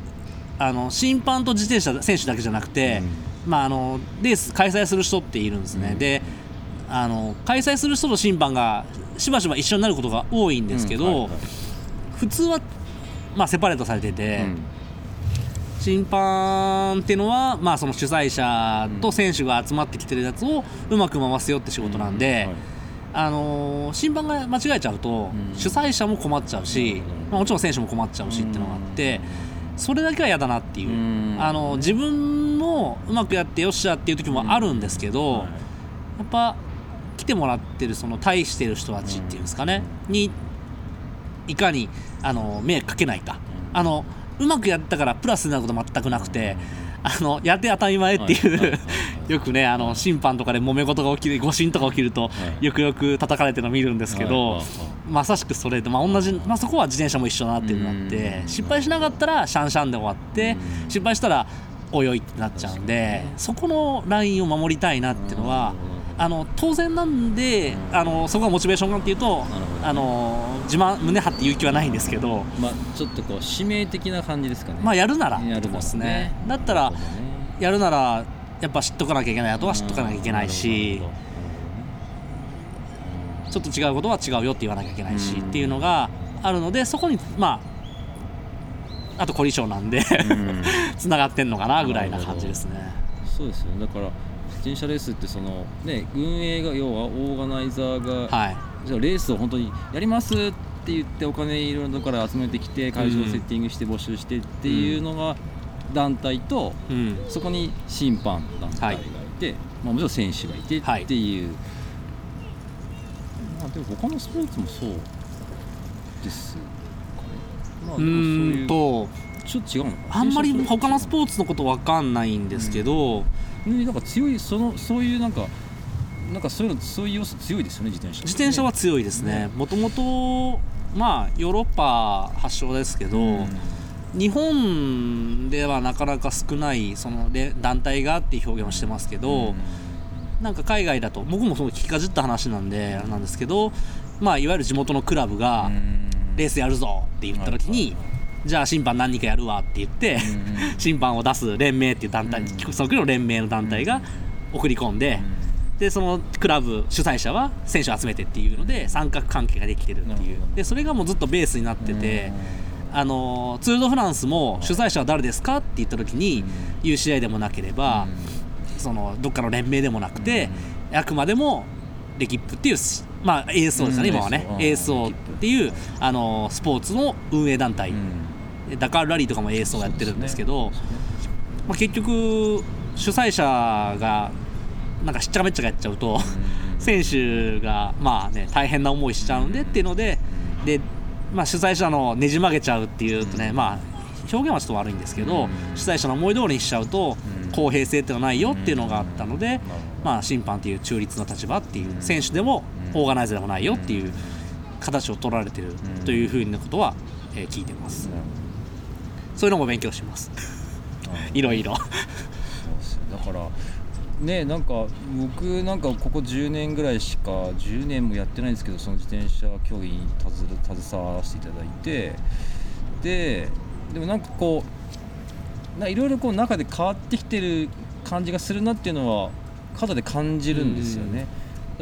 あの審判と自転車選手だけじゃなくて、まあ、あのレース開催する人っているんですね、うん。であの開催する人と審判がしばしば一緒になることが多いんですけど、うんはいはい。普通は、まあ、セパレートされてて、うん。審判っていうのは、まあ、その主催者と選手が集まってきてるやつをうまく回すよって仕事なんで、はい。あのー審判が間違えちゃうと、うん。主催者も困っちゃうし、まあ、もちろん選手も困っちゃうしっていうのがあって、それだけは嫌だなっていう、うん。あの自分もうまくやってよっしゃっていう時もあるんですけど、はい。やっぱ来てもらってるその対してる人たちっていうんですかね、にいかにあの迷惑かけないか、あのうまくやったからプラスになること全くなくて、あのやって当たり前っていう、よくねあの審判とかで揉め事が起きる誤審とか起きると、い。よくよく叩かれてるの見るんですけど、まさしくそれで、まあ、同じ、まあ、そこは自転車も一緒だなっていうのがあってうん。失敗しなかったらシャンシャンで終わってうん。失敗したらおいおいってなっちゃうんでそこのラインを守りたいなっていうのはあの当然なんであのそこがモチベーションかっていうとなるほど。あの自慢胸張って言う気はないんですけど、まあちょっとこう使命的な感じですかね。まあ、やるならやるですね。だったらね。やるならやっぱ知っとかなきゃいけない。あとは知っとかなきゃいけないしちょっと違うことは違うよって言わなきゃいけないしうん。っていうのがあるのでそこにまああと凝り性なんで つながってんのかなぐらいな感じですね。そうですよだから自転車レースってそのね運営が要はオーガナイザーが、はい。じゃあレースを本当にやりますって言ってお金いろんなところから集めてきて会場をセッティングして募集してっていうのが団体と、うん。そこに審判団体がいて、まあ、もちろん選手がいてはいっていう、まあでも他のスポーツもそうですかね。まあうでもそうんとちょっと違うのあんまり他のスーポーツのことわかんないんですけど、ツなんか強いそのそういうなんかなんかそういうのそういう要素強いですよね自転車、自転車は強いですね。もともとまあヨーロッパ発祥ですけど、うん。日本ではなかなか少ないそので団体がっていう表現をしてますけど、なんか海外だと僕もその聞きかじった話なんであれなんですけど、まあ、いわゆる地元のクラブがレースやるぞって言った時に、じゃあ審判何人かやるわって言って、審判を出す連盟っていう団体、うん。その国の連盟の団体が送り込んで、でそのクラブ主催者は選手を集めてっていうので三角関係ができてるっていう。でそれがもうずっとベースになってて、あのツール・ド・フランスも主催者は誰ですかって言った時に、UCI でもなければ、そのどっかの連盟でもなくて、あくまでもレキップっていう、まあ、ASO ですかね、うん。今はね、ASO っていうあのスポーツの運営団体、ダカールラリーとかも ASO やってるんですけど、まあ、結局、主催者がなんかしっちゃかめっちゃかやっちゃうと、選手がまあ、ね、大変な思いしちゃうんでっていうので、でまあ、主催者のねじ曲げちゃうっていうとね、まあ、表現はちょっと悪いんですけど、主催者の思い通りにしちゃうと、公平性っていうのはないよっていうのがあったので、まあ、審判っていう中立の立場っていう、選手でもオーガナイザーでもないよっていう形を取られてるというふうなことは、えー聞いてます。そういうのも勉強します。いろいろ。だからねなんか僕なんかここ10年ぐらいしか10年もやってないんですけどその自転車競技に携わらせていただいてででもなんかこうないろいろこう中で変わってきてる感じがするなっていうのは肌で感じるんですよね。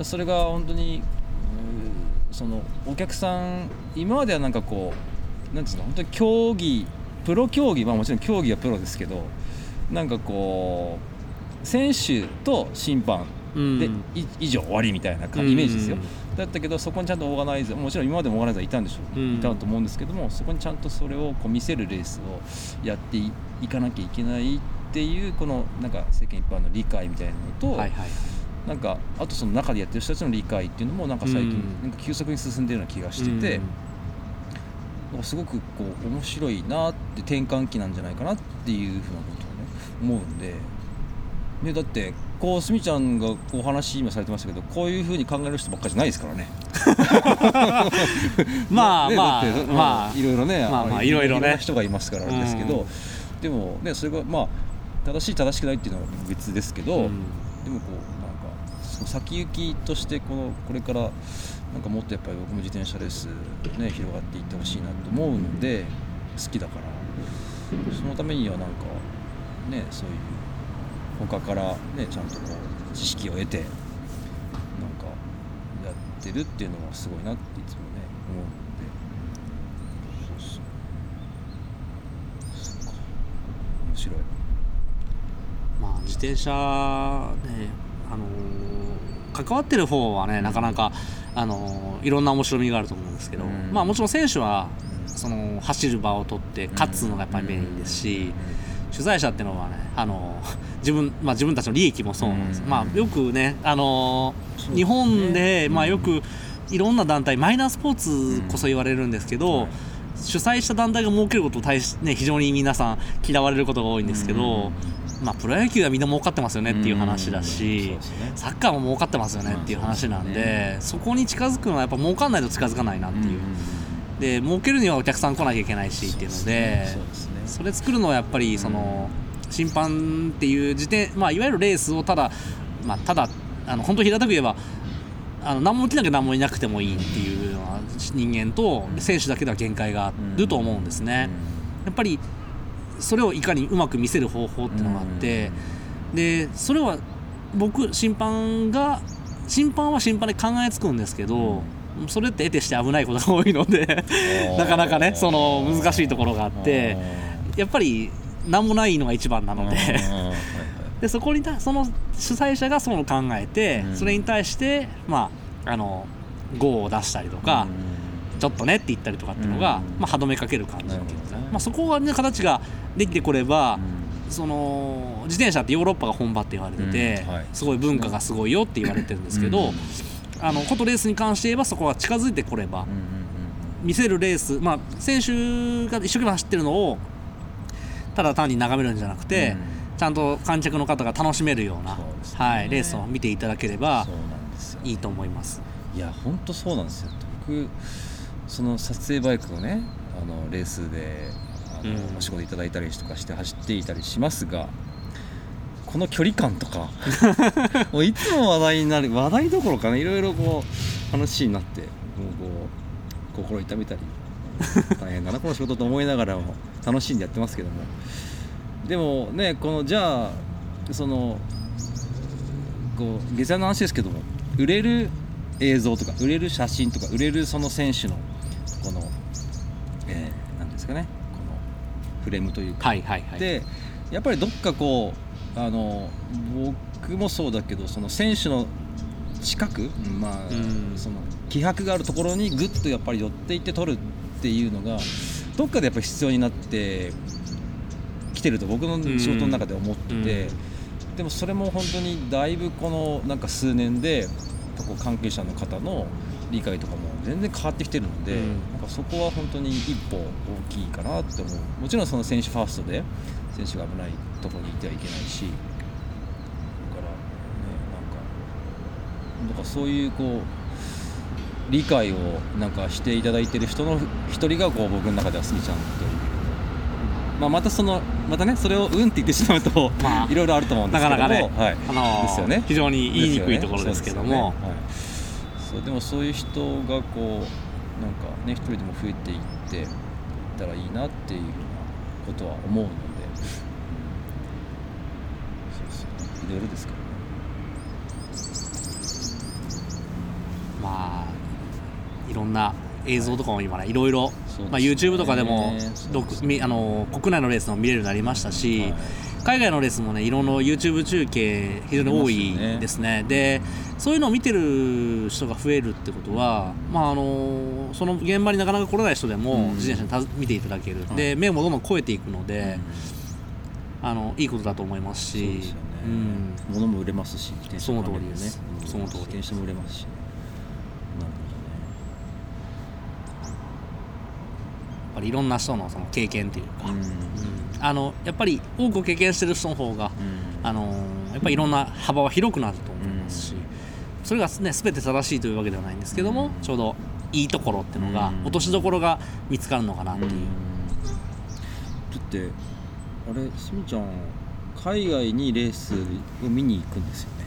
それが本当にそのお客さん今まではなんかこうなんていうの本当に競技プロ競技まあもちろん競技はプロですけどなんかこう選手と審判うん。で、い以上終わりみたいな感イメージですよ、だったけどそこにちゃんとオーガナイザーもちろん今までもオーガナイザーいたんでしょう、うん。いたと思うんですけどもそこにちゃんとそれをこう見せるレースをやっていいかなきゃいけないっていうこのなんか世間一般の理解みたいなのと、はいはい。なんかあとその中でやってる人たちの理解っていうのもなんか最近うん。なんか急速に進んでるような気がしてて、なんかすごくこう面白いなって転換期なんじゃないかなっていうふうなことをね思うんで。ね、だってこうすみちゃんがお話今されてましたけどこういうふうに考える人ばっかりじゃないですからね。まあねまあまあ。いろいろねまあまあのいろいろね人がいますからですけど、うん。でもねそれがまあ正しい正しくないっていうのは別ですけど、うん。でもこうなんかその先行きとしてこのこれからなんかもっとやっぱり僕も自転車レースね広がっていってほしいなと思うので好きだから。そのためにはなんかねそういう他からねちゃんとこう知識を得てなんかやってるっていうのはすごいなっていつもね思うので。そうそうそうか面白い。まあ自転車ねあのー関わってる方はねなかなかあのーいろんな面白みがあると思うんですけど、うん。まあもちろん選手はその走る場を取って勝つのがやっぱりメインですし、取材者っていうのはねあの自分,、まあ、自分たちの利益もそうなんです、うん。まあ、よくね、あのね。日本で、まあ、うんよくいろんな団体マイナースポーツこそ言われるんですけど、はい。主催した団体が儲けることを対し、ね、非常に皆さん嫌われることが多いんですけど、まあ、プロ野球はみんな儲かってますよねっていう話だうんし、サッカーも儲かってますよねっていう話なんで、うんそこに近づくのはやっぱ儲かんないと近づかないなっていう、で儲けるにはお客さん来なきゃいけないしっていうのでそれ作るのはやっぱりその審判っていう時点、まあ、いわゆるレースをただ、まあ、ただあの本当平たく言えばあの何も起きなきゃ何もいなくてもいいっていうような人間と選手だけでは限界があると思うんですね。やっぱりそれをいかにうまく見せる方法っていうのがあって、でそれは僕審判が審判は審判で考えつくんですけど、それって得てして危ないことが多いので なかなかねその難しいところがあってやっぱり何もないのが一番なので。でそこにたその主催者がその考えて、うん。それに対してまああの GO を出したりとか、ちょっとねって言ったりとかっていうのが、うん。まあ、歯止めかける感じ。っていうかなるほどね。まあ、そこが、ね、形ができてこれば、その自転車ってヨーロッパが本場って言われてて、うんはい。すごい文化がすごいよって言われてるんですけど、あのコトレースに関して言えばそこが近づいてこれば、見せるレース、まあ、選手が一生懸命走ってるのをただ単に眺めるんじゃなくて、ちゃんと観客の方が楽しめるようなね。はい、レースを見ていただければいいと思います。いや本当そうなんですよ。僕その撮影バイクをねあのレースであの、うん。お仕事いただいたりとかして走っていたりしますがこの距離感とか もういつも話題になる話題どころかねいろいろこう話になってもうこう心痛めたり 大変だなこの仕事と思いながらも楽しんでやってますけども。でもねこのじゃあそのこう下世話の話ですけども売れる映像とか売れる写真とか売れるその選手のかねこのフレームというか、はいはいはい。でやっぱりどっかこうあの僕もそうだけどその選手の近く、まあうん。その気迫があるところにぐっとやっぱり寄っていって取るっていうのがどっかでやっぱり必要になってきてると僕の仕事の中で思ってて、うん。でもそれも本当にだいぶこのなんか数年でこう関係者の方の理解とかも全然変わってきてるので、うん。なんかそこは本当に一歩大きいかなって思う。もちろんその選手ファーストで選手が危ないところにいてはいけないしだからねなんかなんかそういうこう理解をなんかしていただいてる人の一人がこう僕の中ではスギちゃんという、まあ、またそのまたねそれをうんって言ってしまうと、まあ いろいろあると思うんですけども。なかなかねはい、あのーですよね。非常に言いにくいところでですけども、よねそうでもそういう人がこうなんかね一人でも増えていっていったらいいなっていうようなことは思うので、うんそうそういろいろですからね。まあいろんな映像とかも今ねいろいろ、まあ、YouTube とかでもね。みあの国内のレースも見れるようになりましたし、はい海外のレースもねいろんな YouTube 中継非常に多いですね。でそういうのを見てる人が増えるってことは、まあ、あのその現場になかなか来れない人でもうん。自転車にた見ていただける、はいで目もどんどん超えていくので、うん。あのいいことだと思いますし。そうですよね、うん。物も売れますし自転車その通りでその通り自転車も売れますしなるやっぱりいろんな人のその経験というか、ほどねうん。あのやっぱり多く経験してる人の方が、うん。あのやっぱりいろんな幅は広くなると思いますし、それがね全て正しいというわけではないんですけども、うん。ちょうどいいところっていうのが、うん。落としどころが見つかるのかなっていう、だってあれすみちゃん海外にレースを見に行くんですよね。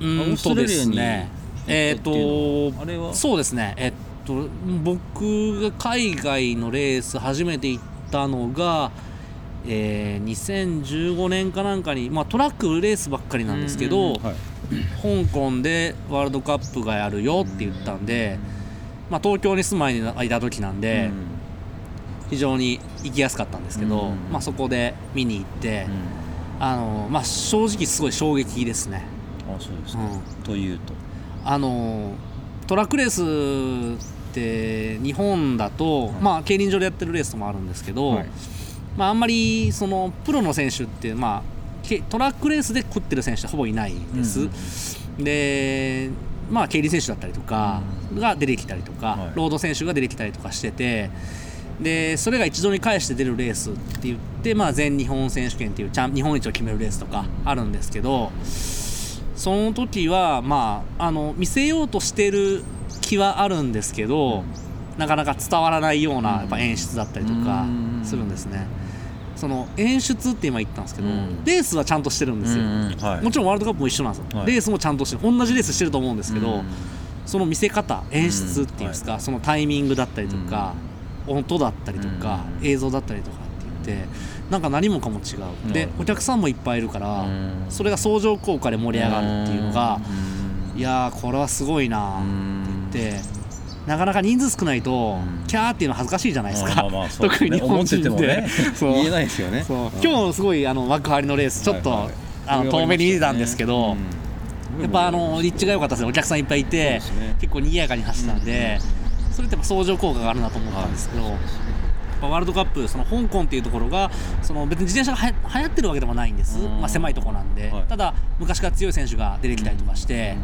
うーんオーストラリアにね。えっ、行ったっていうのはあれは？そうですね。えっと僕が海外のレース初めて行ったのがえー2015年かなんかに、まあ、トラックレースばっかりなんですけど、うんはい。香港でワールドカップがやるよって言ったんで、まあ、東京に住まいにいた時なんで、非常に行きやすかったんですけど、うん。まあ、そこで見に行ってうん、あのまあ、正直すごい衝撃ですね。あそうですか、うん。というと。あのトラックレースって日本だと、はいまあ、競輪場でやってるレースもあるんですけど、はい。まあ、あんまりそのプロの選手って、まあ、けトラックレースで食ってる選手ってほぼいないんです。でまあ、競輪選手だったりとかが出てきたりとか、はい。ロード選手が出てきたりとかしててでそれが一度に返して出るレースって言って、まあ、全日本選手権っていうチャン日本一を決めるレースとかあるんですけどその時は、まあ、あの見せようとしてる気はあるんですけど、なかなか伝わらないようなやっぱ演出だったりとかうん。するんですね。その演出って今言ったんですけど、うん。レースはちゃんとしてるんですよ。はい。もちろんワールドカップも一緒なんですよ、はい。レースもちゃんとしてる。同じレースしてると思うんですけど、うん。その見せ方演出っていうんですか、そのタイミングだったりとか、音だったりとか、うん。映像だったりとかって言ってなんか何もかも違う。でお客さんもいっぱいいるから、うん。それが相乗効果で盛り上がるっていうのが、いやーこれはすごいなーって言って、なかなか人数少ないと、うん。キャーっていうの恥ずかしいじゃないですか、まあまあそうです特ねに日本人で思っててもね。そう。言えないですよね。そう。うん。今日すごいあの幕張のレースちょっと、はいはい。あの遠目に見てたんですけど、うん。やっぱあの立地が良かったですね。お客さんいっぱいいて、結構賑やかに走ってたんで、それって相乗効果があるなと思ったんですけど、やっぱワールドカップその香港っていうところがその別に自転車がはや流行ってるわけでもないんです、うん。まあ、狭いところなんで、はい。ただ昔から強い選手が出てきたりとかして、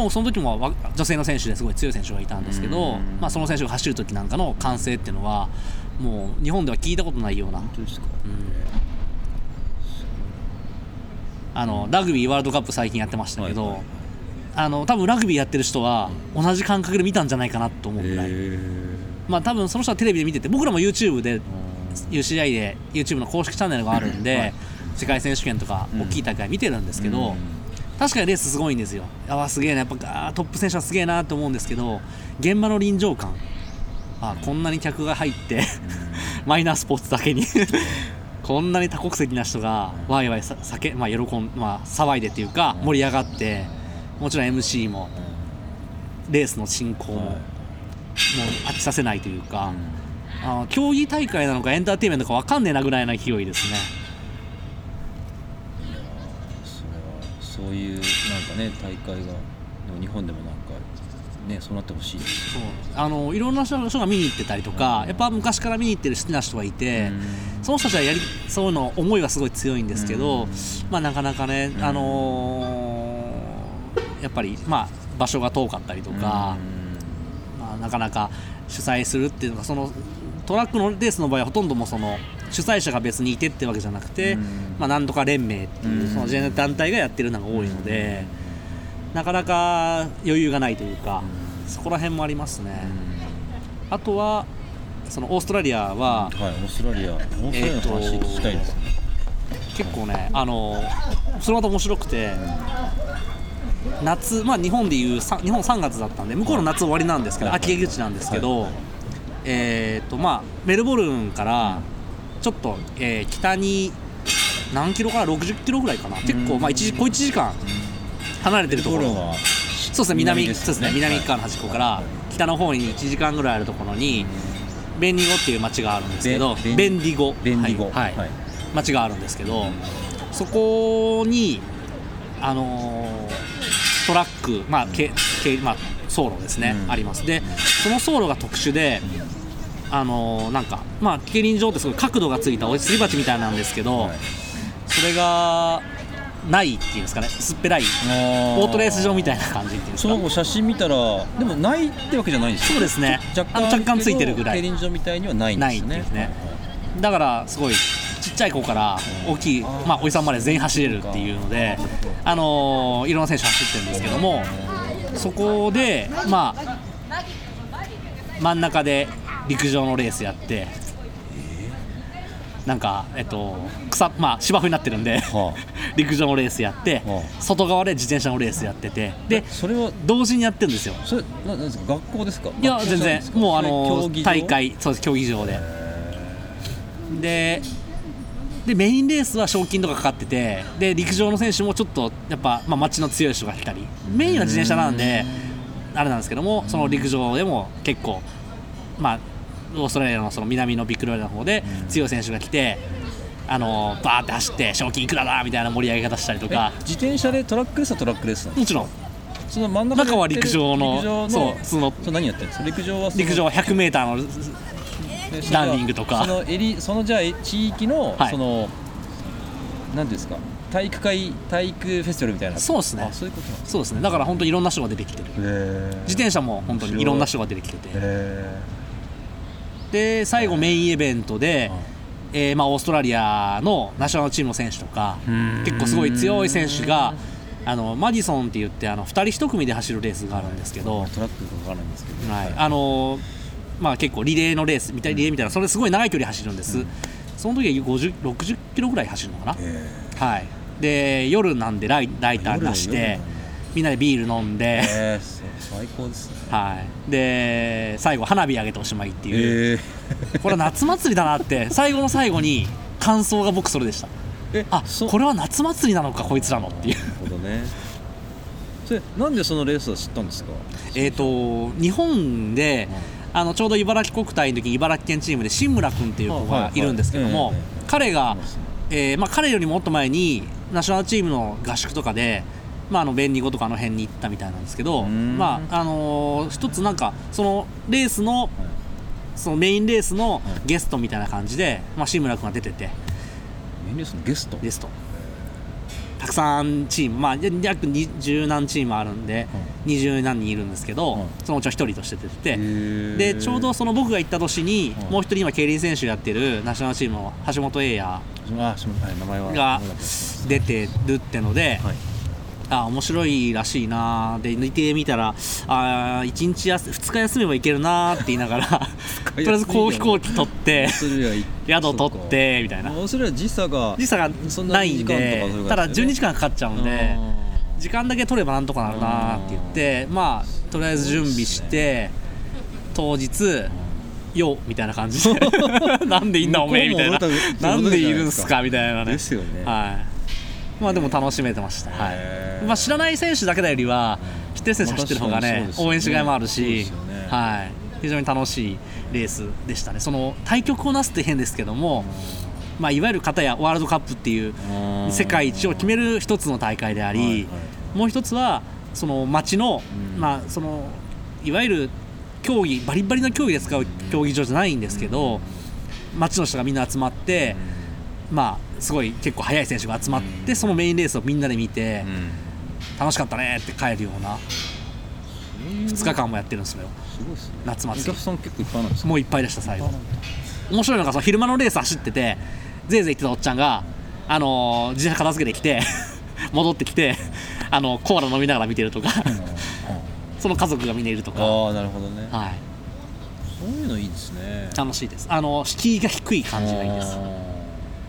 今後その時もわ女性の選手ですごい強い選手がいたんですけど、うん。まあ、その選手が走る時なんかの歓声っていうのはもう日本では聞いたことないような。あのラグビーワールドカップ最近やってましたけど、はいはいあの多分ラグビーやってる人は同じ感覚で見たんじゃないかなと思うぐらい、へまあ多分その人はテレビで見てて僕らも YouTube でー UCI で YouTube の公式チャンネルがあるんで、はい。世界選手権とかうん。大きい大会見てるんですけど、確かにレースすごいんですよ。あわすげえな。やっぱトップ選手はすげえなと思うんですけど現場の臨場感。あこんなに客が入ってマイナースポーツだけに。こんなに多国籍な人がワイワイさ酒、まあ、喜ん、まあ、騒いでっていうか盛り上がってもちろん MC もレースの進行ももう飽きさせないというか、あの競技大会なのかエンターテインメントか分かんねえなぐらいの勢いですね。そういうなんかね大会がでも日本でもなんかねそうなってほしいそう。あのいろんな人人が見に行ってたりとか、やっぱ昔から見に行ってる好きな人がいて、その人たちはやりそういうの思いはすごい強いんですけど、うん。まあなかなかね、うん。あのーやっぱりまあ場所が遠かったりとか、まあ、なかなか主催するっていうのがそのトラックのレースの場合はほとんどもうその主催者が別にいてってわけじゃなくて、うん。まあ、なんとか連盟っていううん。そのジェネ団体がやってるのが多いので、なかなか余裕がないというか、そこら辺もありますね。あとはそのオーストラリアははいオーストラリアオーストラリアの話聞きたいですね、結構ねあのそれまた面白くて夏まあ日本でいうさ日本3月だったんで向こうの夏終わりなんですけどはい秋口なんですけどえっとまあメルボルンからちょっとえー北に何キロかな60キロぐらいかな。結構まあ1時小1時間離れてるところ。はそうですね南でそうですね南側の端っこから北の方に1時間ぐらいあるところにベンディゴっていう町があるんですけどベンベンディゴ。ベンディゴ。はい。はい。町があるんですけどそこにあのートラックまあけけまあ走路ですね、うん。あります。でその走路が特殊であのーなんかまあ競輪場ってすごい角度がついたおすり鉢みたいなんですけど、はい。それがないっていうんですかね。薄っぺらいオオートレース場みたいな感じっていうんですか？その写真見たらでもないってわけじゃないんですよ。そうですね。若干若干ついてるぐらい。競輪場みたいにはないんですね。ないっていだからすごいちっちゃい子から大きい、まあ、おじさんまで全員走れるっていうので、あのーいろんな選手走ってるんですけどもそこで、まあ、真ん中で陸上のレースやって。なんか、えっと草まあ、芝生になってるんで。は 陸上のレースやっては外側で自転車のレースやってて。でそれは同時にやってるんですよ。それななんですか？学校ですか？いや全然。もうあの大会。そうです。競技場で。ででメインレースは賞金とかかかっててで陸上の選手もちょっとやっぱ、まあ、街の強い人が来たり。メインは自転車なんであれなんですけどもその陸上でも結構まあオーストラリアのその南のビッグロールの方で強い選手が来てあのバーって走って賞金いくらだみたいな盛り上げ方したりとか。え自転車でトラックレースはトラックレースもちろん。その真ん中で中は陸上の陸上のそうそのそれ何やってるんですか陸上は陸上は 100m のランニングとか。そのエリそのじゃあ地域の、はい。そのなんていうんですか？体育会体育フェスティバルみたいな。そうですね。あそういうことそうですね。だから本当にいろんな人が出てきてる。へ自転車も本当にいろんな人が出てきてて。へで最後メインイベントで、えーまあ、オーストラリアのナショナルチームの選手とかー結構すごい強い選手があのマディソンって言ってあの2人1組で走るレースがあるんですけど、トラックがわからないんですけど、はい。あのまあ、結構リレーのレースみたいリレーみたいなそれすごい長い距離走るんです、その時は50 60キロぐらい走るのかな、へはい、で夜なんでライライター出してみんなでビール飲んで、えー、最高ですね。はい、で最後花火上げておしまいっていう、えこれは夏祭りだなって最後の最後に感想が僕それでした。ー、えあこれは夏祭りなのかこいつらのっていう。なるほどね。それなんでそのレースを知ったんですか？えっと日本であのちょうど茨城国体の時に茨城県チームで新村君っていう子がいるんですけどもはいはいええ彼が、えーまあ、彼よりももっと前にナショナルチームの合宿とかで、まあ、あの弁理語とかあの辺に行ったみたいなんですけど、うん。まああのー一つなんかそのレースのそのメインレースのゲストみたいな感じで、まあ、新村君が出てて。メインレースのゲスト？ゲスト。たくさんチーム、まあ、約20何チームあるんで、20何人いるんですけど、はい。そのうちの一人として出てて、でちょうどその僕が行った年に、はい。もう一人今競輪選手やってるナショナルチームの橋本英也が出てるってので、はいあ面白いらしいな。で見てみたらあ1日やす2日休めばいけるなって言いながら とりあえずこう飛行機取って宿取ってみたいな。あそれは時差が時差がそんなないんでただ感じですよね12時間かかっちゃうんで時間だけ取ればなんとかなるなって言ってまあとりあえず準備して当日よみたいな感じで。なんでいんだおめえみたいな。なんでいるんすかみたいなね。ですよね。はいまあでも楽しめてました、はい。まあ、知らない選手だけだよりは知ってる選手走ってる方がまあね。応援しがいもあるしはい、非常に楽しいレースでしたね。その対局をなすって変ですけども、まあ、いわゆる片やワールドカップっていううん。世界一を決める一つの大会であり、もう一つはその街の,、うん。まあ、そのいわゆる競技バリバリの競技で使う競技場じゃないんですけど、街の人がみんな集まって、まあ、すごい結構速い選手が集まって、うん。そのメインレースをみんなで見て、うん。楽しかったねって帰るような2日間もやってるんですよ。夏祭り。お客さん結構いっぱいなんですか？もういっぱいでした最後。面白いのがその昼間のレース走っててぜいぜい言ってたおっちゃんが、あのー自転車片付けてきて 戻ってきて、あのコーラ飲みながら見てるとかその家族がみんないるとか、ああなるほどね。はい、そういうのいいですね。楽しいです。あの敷居が低い感じがいいです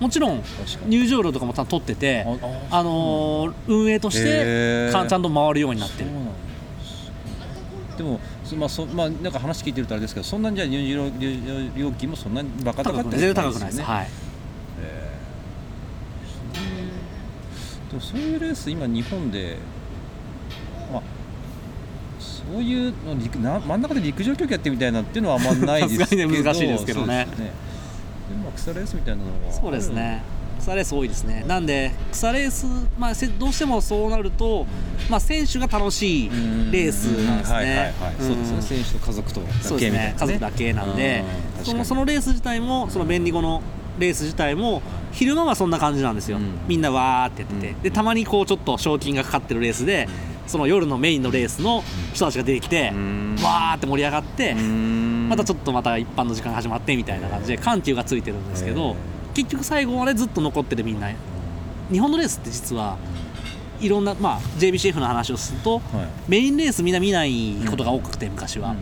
もちろん入場料とかも取っててああのー運営としてちゃんと回るようになってる。ですでもそまあそまあなんか話聞いてるとあれですけどそんなにじゃあ入場料料金もそんなにバカ高くない全然高くないです、ねはい。へー。でもそういうレース今日本でまあそういうの陸な真ん中で陸上競技やってみたいなっていうのはあんまないですけ ね難しいですけどねでも草レースみたいなのは。そうですね。草レース多いですね。なんで草レース、まあ、せどうしてもそうなると、まあ、選手が楽しいレースなんですね。そうですね。選手と家族とだけみたいなね。家族だけなんでうん。そのそのレース自体もその便利後のレース自体も昼間はそんな感じなんですよ、うん。みんなわーってやってて、うん。でたまにこうちょっと賞金がかかってるレースで、その夜のメインのレースの人たちが出てきて、うん。わーって盛り上がって、またちょっっとまた一般の時間が始まってみたいな感じで緩急がついてるんですけど、結局最後までずっと残っててみんな日本のレースって実はいろんな、まあ、JBCF の話をするとはい。メインレースみんな見ないことが多くて昔は、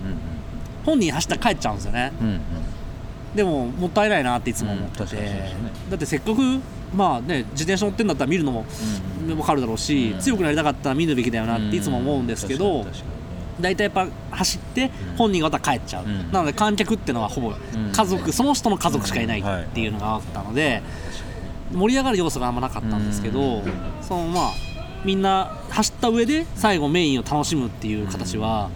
本人走ったら帰っちゃうんですよね。うんうん。うんでももったいないなっていつも思ってて、だってせっかくまあね自転車乗ってんだったら見るのもうん分かるだろうし、うん。強くなりたかったら見るべきだよなっていつも思うんですけど、確かに確か大体やっぱ走って本人がまた帰っちゃう、うん。なので観客っていうのはほぼ家族、その人の家族しかいないっていうのがあったので、盛り上がる要素があんまなかったんですけど、うん。そのまあみんな走った上で最後メインを楽しむっていう形は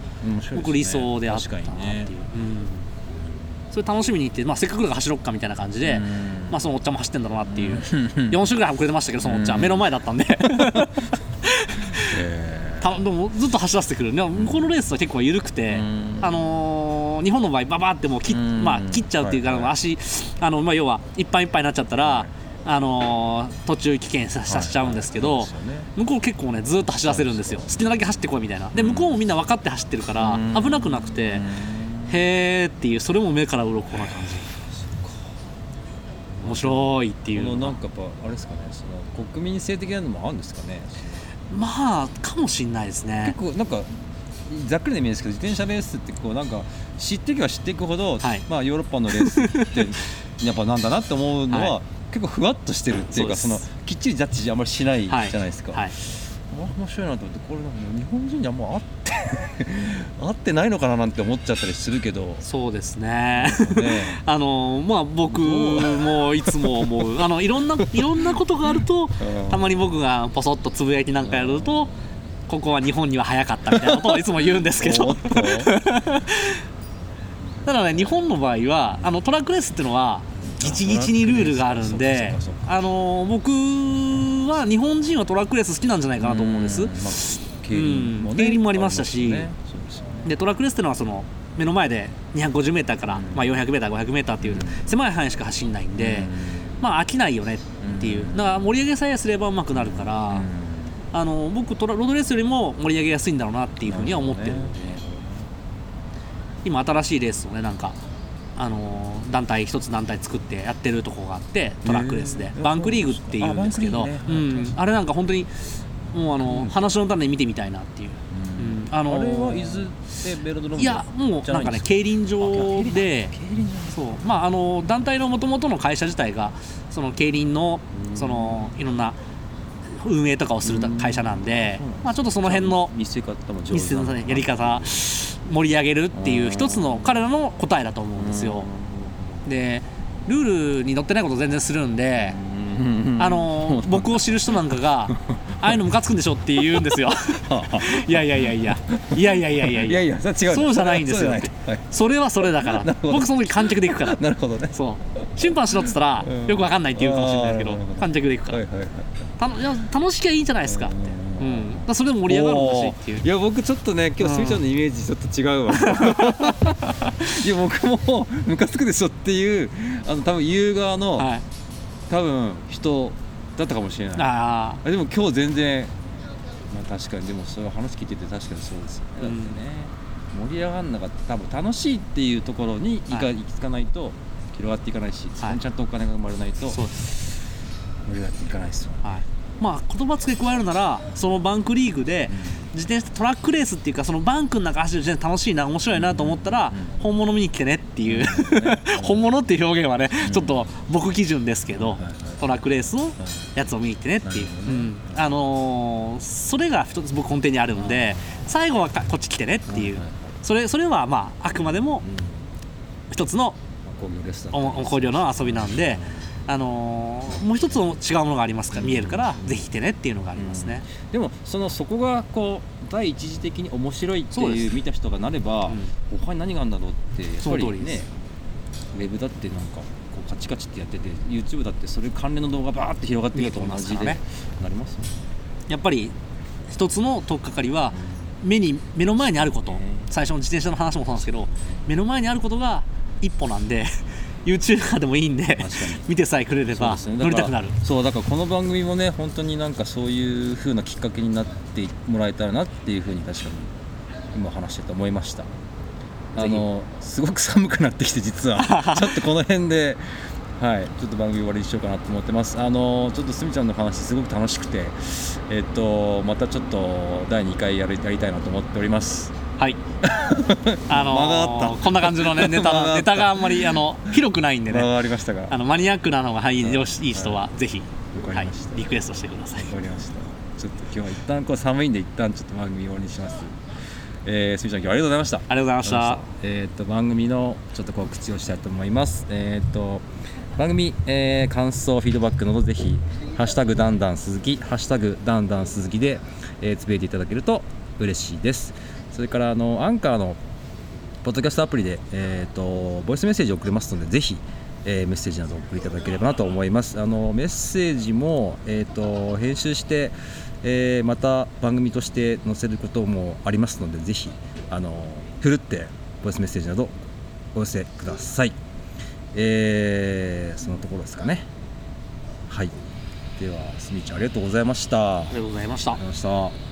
僕理想であったなっていう、ね。うん。それ楽しみに行って、まあ、せっかくだから走ろっかみたいな感じで、うん。まあ、そのおっちゃんも走ってんだろうなっていう、うん。4周ぐらい遅れてましたけどそのおっちゃん、うん。目の前だったんで。へたでもずっと走らせてくる。でも向こうのレースは結構緩くて、うん。あのー日本の場合ババってもう切,、うん。まあ、切っちゃうっていうか、はいはい足あの、まあ、要はいっぱいいっぱいになっちゃったら、はい。あのー途中棄権ささせちゃうんですけど、はい。そうですよね。向こう結構ねずっと走らせるんですよ。好きなだけ走ってこいみたいな。で向こうもみんな分かって走ってるからうん。危なくなくて、へーっていうそれも目から鱗な感じ。面白いっていう。このなんかやっぱあれですかねその国民性的なのもあるんですかねまあかもしんないですね。結構なんかざっくりなイメージですけど自転車レースってこうなんか知っていけば知っていくほど、はい。まあヨーロッパのレースってやっぱなんだなって思うのは、はい。結構ふわっとしてるっていうかそのきっちりジャッジあんまりしないじゃはいないですか、はい面白いなと思ってこれな日本人にはもう合って合ってないのかななんて思っちゃったりするけど。そうですね。ね。あのまあ僕もいつも思う。あのいろんないろんなことがあるとうん。たまに僕がポソッとつぶやいてなんかやるとここは日本には早かったみたいなことをいつも言うんですけど。ただね日本の場合はあのトラックレースっていうのはギチギチにルールがあるんであの僕は日本人はトラックレース好きなんじゃないかなと思うんです。まあ競輪もありましたしでトラックレースっていうのはその目の前で 250m から、まあ、400m500m っていう狭い範囲しか走んないんで、まあ飽きないよねっていう。うん。だから盛り上げさえすればうまくなるから、あの僕トラロードレースよりも盛り上げやすいんだろうなっていうふうには思ってる。んで、今新しいレースをねなんかあの団体一つ団体作ってやってるとこがあってトラックレースで。バンクリーグっていうんですけどあれなんか本当にもうあの、うん。話の種見てみたいなっていう、うん。あのあれは伊豆でベロドロームいやもうないんか？ね競輪場でそう。まああの団体のもともとの会社自体がその競輪のうん。そのいろんな運営とかをするうん会社なんでうんまあちょっとその辺の見せ方も上手。ミスのやり方盛り上げるっていう一つの彼らの答えだと思うんですよ。でルールに載ってないこと全然するんでうん。あの僕を知る人なんかが ああいうのムカつくんでしょって言うんですよ。いやいやいやいや。いやいやいやいやいや。いやそう。そうじゃないんですよそうじゃない。はい。それはそれだから。僕その時観客で行くから。なるほどね。そう。審判しろっつったらうん。よくわかんないって言うかもしれないけど観客で行くから。はいはいはいたのいや楽しきゃいいんじゃないですか。ってうん。うんだからそれで盛り上がるんだしっていう。いや僕ちょっとね今日スミちゃんのイメージちょっと違うわ。いや僕もムカつくでしょっていうあの多分言う側の、はい。多分人だったかもしれない。ああでも今日全然まあ確かにでもそういう話聞いてて確かにそうですよね。だってね、盛り上がんなかった多分楽しいっていうところに行か、はい。行き着かないと広がっていかないし、そこにちゃんとお金が生まれないとあそうです。盛り上がっていかないですよ、はいまあ言葉付け加えるならそのバンクリーグで自転車トラックレースっていうかそのバンクの中走る自転車楽しいな面白いなと思ったらうん。本物見に来てねっていう 本物っていう表現はねちょっと僕基準ですけどトラックレースのやつを見に来てねっていう、うん。あのーそれが一つ僕根底にあるんで最後はかこっち来てねっていう。それそれはまああくまでもうん。一つの工業の遊びなんで、あのーもう一つの違うものがありますから見えるからぜひ来てねっていうのがありますね、でもそのそこがこう第一次的に面白いっていう見た人がなれば、他に何があるんだろうってやっそぱりねウェブだってなんかこうカチカチってやってて YouTube だってそれ関連の動画バーって広がってるのと同じでね。なりますやっぱり一つの取っかかりは目に目の前にあること。ね。最初の自転車の話もそうなんですけど目の前にあることが一歩なんで YouTuber でもいいんで見てさえくれれば乗りたくなる。そうだからこの番組もね本当になんかそういう風なきっかけになってもらえたらなっていう風に確かに今話してて思いました。あのすごく寒くなってきて実は ちょっとこの辺ではいちょっと番組終わりにしようかなと思ってます。あのちょっとすみちゃんの話すごく楽しくてえっとまたちょっと第2回やりやりたいなと思っておりますはい。あのーこんな感じのね ネタネタがあんまりあの広くないんでね。ありましたがわか。あのマニアックなのがはいはい。よしいい人はぜひ、はい。リクエストしてください。わかりました。ちょっと今日は一旦こう寒いんで一旦ちょっと番組終わりにします。えー、すみちゃん今日はありがとうございました。ありがとうございました。えー、と番組のちょっと告知をしたいと思います。えー、と番組、えー感想、フィードバックなどぜひ「ハッシュタグダンダン鈴木」「ハッシュタグダンダン鈴木で」えーつぶやいていただけると嬉しいです。それからあのアンカーのポッドキャストアプリで、えー、とボイスメッセージを送れますのでぜひ、えーメッセージなどお送りいただければなと思います。あのメッセージも、えー、と編集して、えーまた番組として載せることもありますのでぜひあのふるってボイスメッセージなどお寄せください。えーそのところですかね。はい。では、すみちゃんありがとうございました。ありがとうありがとうございましたございました。